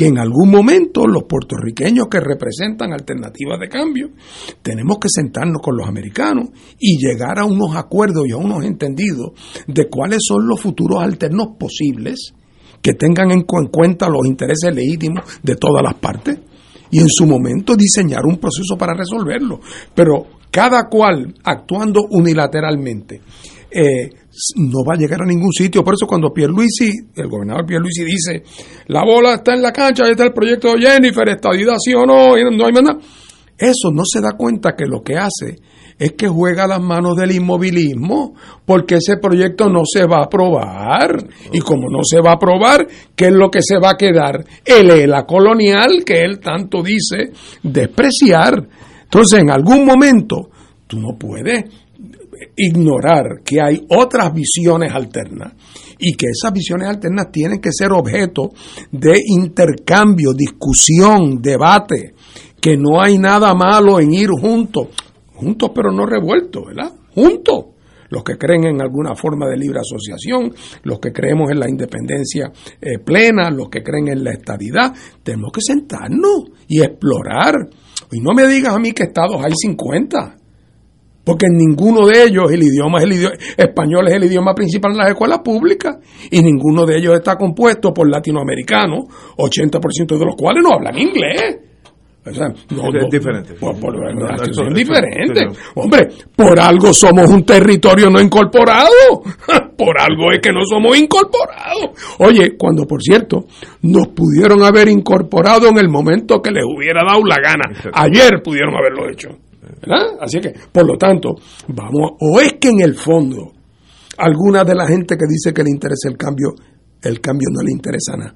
que en algún momento los puertorriqueños que representan alternativas de cambio tenemos que sentarnos con los americanos y llegar a unos acuerdos y a unos entendidos de cuáles son los futuros alternos posibles que tengan en cuenta los intereses legítimos de todas las partes y en su momento diseñar un proceso para resolverlo. Pero cada cual actuando unilateralmente eh, no va a llegar a ningún sitio. Por eso cuando Pierluisi, el gobernador Pierluisi dice, la bola está en la cancha, ahí está el proyecto de Jennifer, estadidad sí o no, no hay nada. Eso no se da cuenta que lo que hace es que juega las manos del inmovilismo, porque ese proyecto no se va a aprobar. Y como no se va a aprobar, ¿qué es lo que se va a quedar? El ELA colonial que él tanto dice despreciar. Entonces, en algún momento, tú no puedes ignorar que hay otras visiones alternas y que esas visiones alternas tienen que ser objeto de intercambio, discusión, debate, que no hay nada malo en ir juntos, juntos pero no revueltos, ¿verdad? Juntos. Los que creen en alguna forma de libre asociación, los que creemos en la independencia eh, plena, los que creen en la estadidad, tenemos que sentarnos y explorar. Y no me digas a mí que estados hay 50 porque en ninguno de ellos el idioma es el idioma, español es el idioma principal en las escuelas públicas y ninguno de ellos está compuesto por latinoamericanos, 80% de los cuales no hablan inglés. O sea, no, es diferente. Por, por, son diferentes. Hombre, por algo somos un territorio no incorporado. por algo es que no somos incorporados. Oye, cuando por cierto, nos pudieron haber incorporado en el momento que les hubiera dado la gana. Ayer pudieron haberlo hecho. Así que, por lo tanto, vamos, o es que en el fondo, alguna de la gente que dice que le interesa el cambio, el cambio no le interesa nada.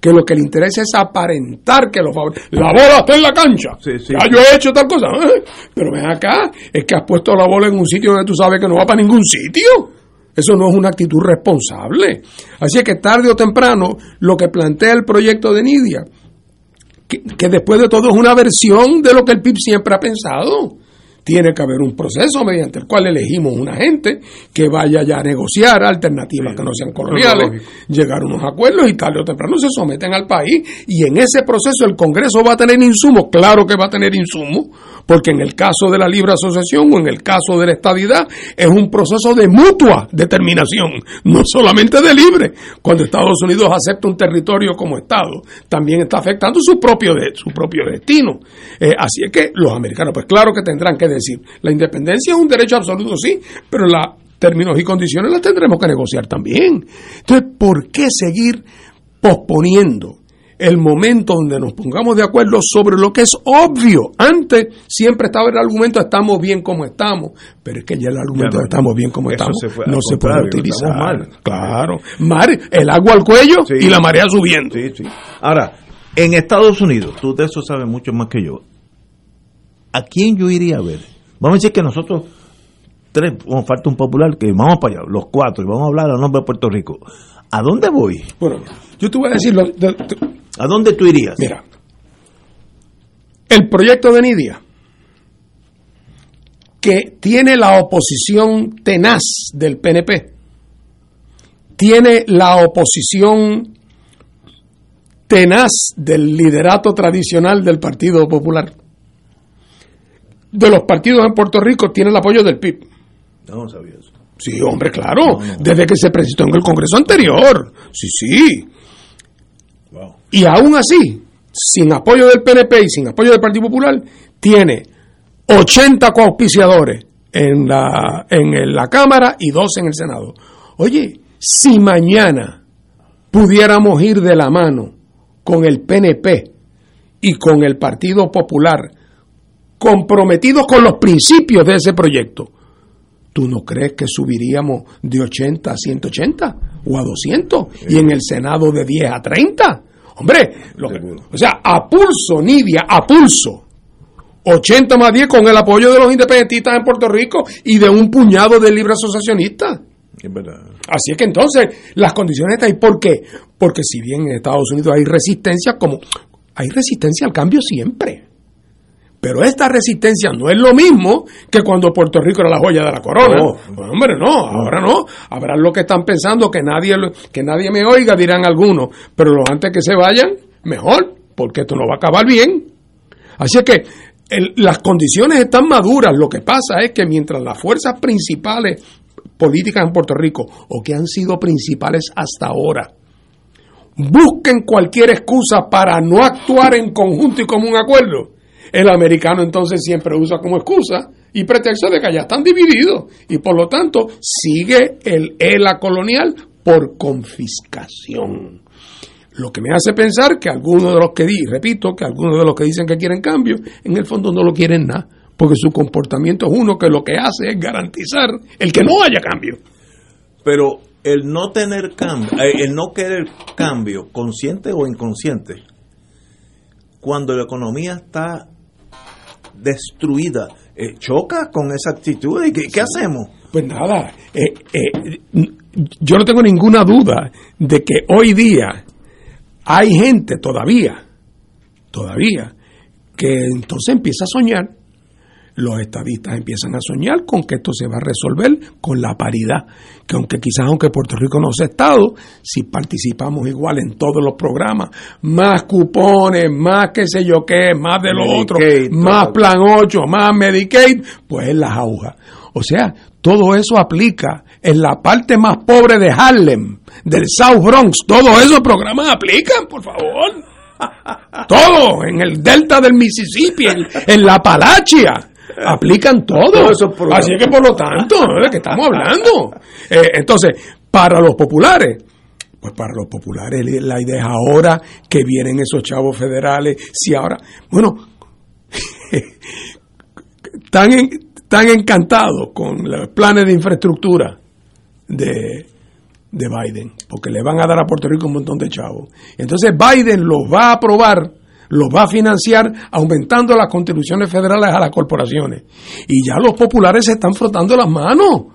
Que lo que le interesa es aparentar que lo favorece. La bola está en la cancha. Ya yo he hecho tal cosa. ¿eh? Pero ven acá, es que has puesto la bola en un sitio donde tú sabes que no va para ningún sitio. Eso no es una actitud responsable. Así que tarde o temprano, lo que plantea el proyecto de Nidia que, después de todo es una versión de lo que el PIB siempre ha pensado. Tiene que haber un proceso mediante el cual elegimos una gente que vaya ya a negociar alternativas que no sean coloniales, llegar a unos acuerdos y tarde o temprano se someten al país. Y en ese proceso el Congreso va a tener insumos, claro que va a tener insumos, porque en el caso de la libre asociación o en el caso de la estabilidad es un proceso de mutua determinación, no solamente de libre. Cuando Estados Unidos acepta un territorio como Estado, también está afectando su propio, de, su propio destino. Eh, así es que los americanos, pues claro que tendrán que decir, la independencia es un derecho absoluto, sí, pero la términos y condiciones las tendremos que negociar también. Entonces, ¿por qué seguir posponiendo el momento donde nos pongamos de acuerdo sobre lo que es obvio. Antes siempre estaba el argumento estamos bien como estamos, pero es que ya el argumento de estamos bien como estamos no se puede utilizar. Claro, mar, el agua al cuello y la marea subiendo. Ahora, en Estados Unidos, tú de eso sabes mucho más que yo. ¿A quién yo iría a ver? Vamos a decir que nosotros tres, como falta un popular, que vamos para allá, los cuatro, y vamos a hablar a nombre de Puerto Rico. ¿A dónde voy? Bueno, yo te voy a decir, lo, ¿A dónde tú irías? Mira, el proyecto de Nidia, que tiene la oposición tenaz del PNP, tiene la oposición tenaz del liderato tradicional del Partido Popular. De los partidos en Puerto Rico tiene el apoyo del PIB. No sabía eso. Sí, hombre, claro. Desde que se presentó en el Congreso anterior. Sí, sí. Y aún así, sin apoyo del PNP y sin apoyo del Partido Popular, tiene 80 coauspiciadores en la, en la Cámara y dos en el Senado. Oye, si mañana pudiéramos ir de la mano con el PNP y con el Partido Popular, comprometidos con los principios de ese proyecto, ¿tú no crees que subiríamos de 80 a 180 o a 200 y en el Senado de 10 a 30? Hombre, o sea, a pulso, Nidia, a pulso. 80 más 10 con el apoyo de los independentistas en Puerto Rico y de un puñado de libre asociacionistas. Así es que entonces las condiciones están ahí. ¿Por qué? Porque si bien en Estados Unidos hay resistencia, como hay resistencia al cambio siempre. Pero esta resistencia no es lo mismo que cuando Puerto Rico era la joya de la corona. Pues, hombre, no, ahora no. Habrá lo que están pensando que nadie, que nadie me oiga, dirán algunos. Pero lo antes que se vayan, mejor, porque esto no va a acabar bien. Así que las condiciones están maduras. Lo que pasa es que mientras las fuerzas principales políticas en Puerto Rico, o que han sido principales hasta ahora, busquen cualquier excusa para no actuar en conjunto y como un acuerdo, el americano entonces siempre usa como excusa y pretexto de que ya están divididos y por lo tanto sigue el ELA colonial por confiscación. Lo que me hace pensar que algunos de los que di, repito, que algunos de los que dicen que quieren cambio, en el fondo no lo quieren nada, porque su comportamiento es uno que lo que hace es garantizar el que no haya cambio. Pero el no tener cambio, eh, el no querer cambio, consciente o inconsciente, cuando la economía está destruida, eh, choca con esa actitud. ¿Y qué, qué hacemos? Pues nada, eh, eh, yo no tengo ninguna duda de que hoy día hay gente todavía, todavía, que entonces empieza a soñar. Los estadistas empiezan a soñar con que esto se va a resolver con la paridad, que aunque quizás aunque Puerto Rico no sea Estado, si participamos igual en todos los programas, más cupones, más qué sé yo qué, más de lo otro, más todo. plan 8, más Medicaid, pues es la jauja. O sea, todo eso aplica en la parte más pobre de Harlem, del South Bronx. Todos esos programas aplican, por favor. Todo, en el delta del Mississippi, en, en la Palachia. Aplican todo. Así que por lo tanto, ¿de qué estamos hablando? Eh, entonces, para los populares, pues para los populares la idea es ahora que vienen esos chavos federales, si ahora, bueno, están, en- están encantados con los planes de infraestructura de, de Biden, porque le van a dar a Puerto Rico un montón de chavos. Entonces Biden los va a aprobar, los va a financiar aumentando las contribuciones federales a las corporaciones. Y ya los populares se están frotando las manos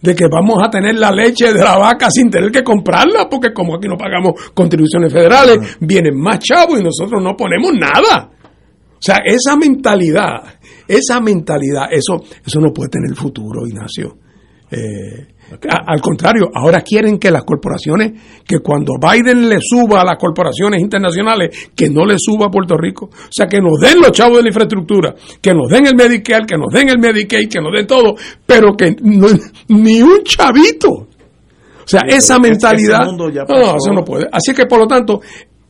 de que vamos a tener la leche de la vaca sin tener que comprarla, porque como aquí no pagamos contribuciones federales, vienen más chavos y nosotros no ponemos nada. O sea, esa mentalidad, esa mentalidad, eso, eso no puede tener futuro, Ignacio. Eh, a- al contrario, ahora quieren que las corporaciones, que cuando Biden le suba a las corporaciones internacionales, que no le suba a Puerto Rico. O sea, que nos den los chavos de la infraestructura, que nos den el Medicare, que nos den el Medicaid, que nos den todo, pero que no- ni un chavito. O sea, Sí, esa mentalidad, no, eso no puede. Así que, por lo tanto,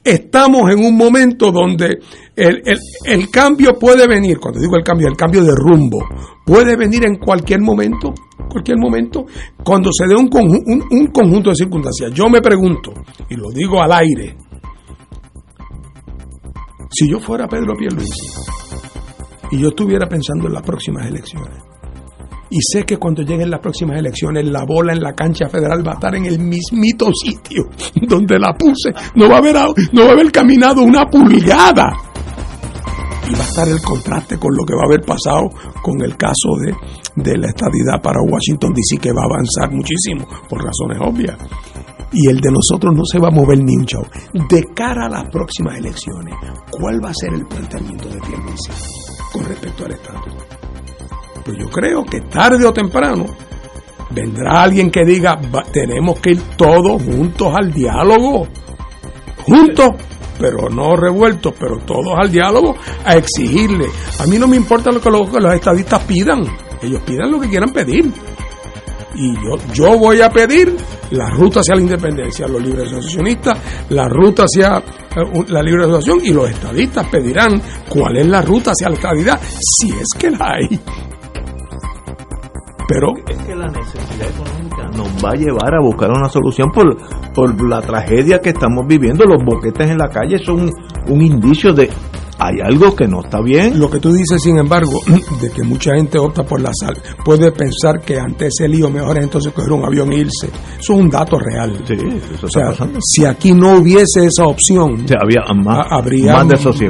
estamos en un momento donde el, el- el cambio puede venir, cuando digo el cambio, el cambio de rumbo, puede venir en cualquier momento, cualquier momento, cuando se dé un, un- un conjunto de circunstancias. Yo me pregunto, y lo digo al aire, si yo fuera Pedro Pierluisi y yo estuviera pensando en las próximas elecciones, y sé que cuando lleguen las próximas elecciones la bola en la cancha federal va a estar en el mismito sitio donde la puse. No va a haber, no va a haber caminado una pulgada. Y va a estar el contraste con lo que va a haber pasado con el caso de, de la estadidad para Washington DC, que va a avanzar muchísimo, por razones obvias. Y el de nosotros no se va a mover ni un chavo. De cara a las próximas elecciones, ¿cuál va a ser el planteamiento de Pierluisi con respecto al estatus? Pues yo creo que tarde o temprano vendrá alguien que diga, "Va- tenemos que ir todos juntos al diálogo. Juntos, pero no revueltos, pero todos al diálogo a exigirle. A mí no me importa lo que los, estadistas pidan. Ellos pidan lo que quieran pedir. Y yo, yo voy a pedir la ruta hacia la independencia, los libres asociacionistas, la ruta hacia eh, la libre asociación y los estadistas pedirán cuál es la ruta hacia la estadidad, si es que la hay. Pero es que la necesidad económica nos va a llevar a buscar una solución por, por la tragedia que estamos viviendo. Los boquetes en la calle son un indicio de hay algo que no está bien. Lo que tú dices, sin embargo, de que mucha gente opta por la sal, puede pensar que ante ese lío mejor es entonces coger un avión e irse. Eso es un dato real. Sí, eso o está sea, pasando. si aquí no hubiese esa opción, había más, ha- habría más sí.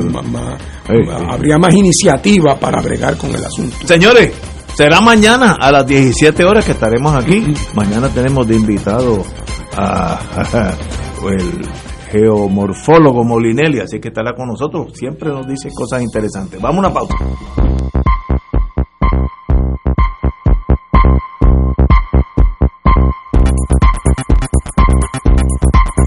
habría más iniciativa para bregar con el asunto. Señores, será mañana a las 17 horas que estaremos aquí. Mañana tenemos de invitado a, el geomorfólogo Molinelli, así que estará con nosotros. Siempre nos dice cosas interesantes. Vamos a una pausa.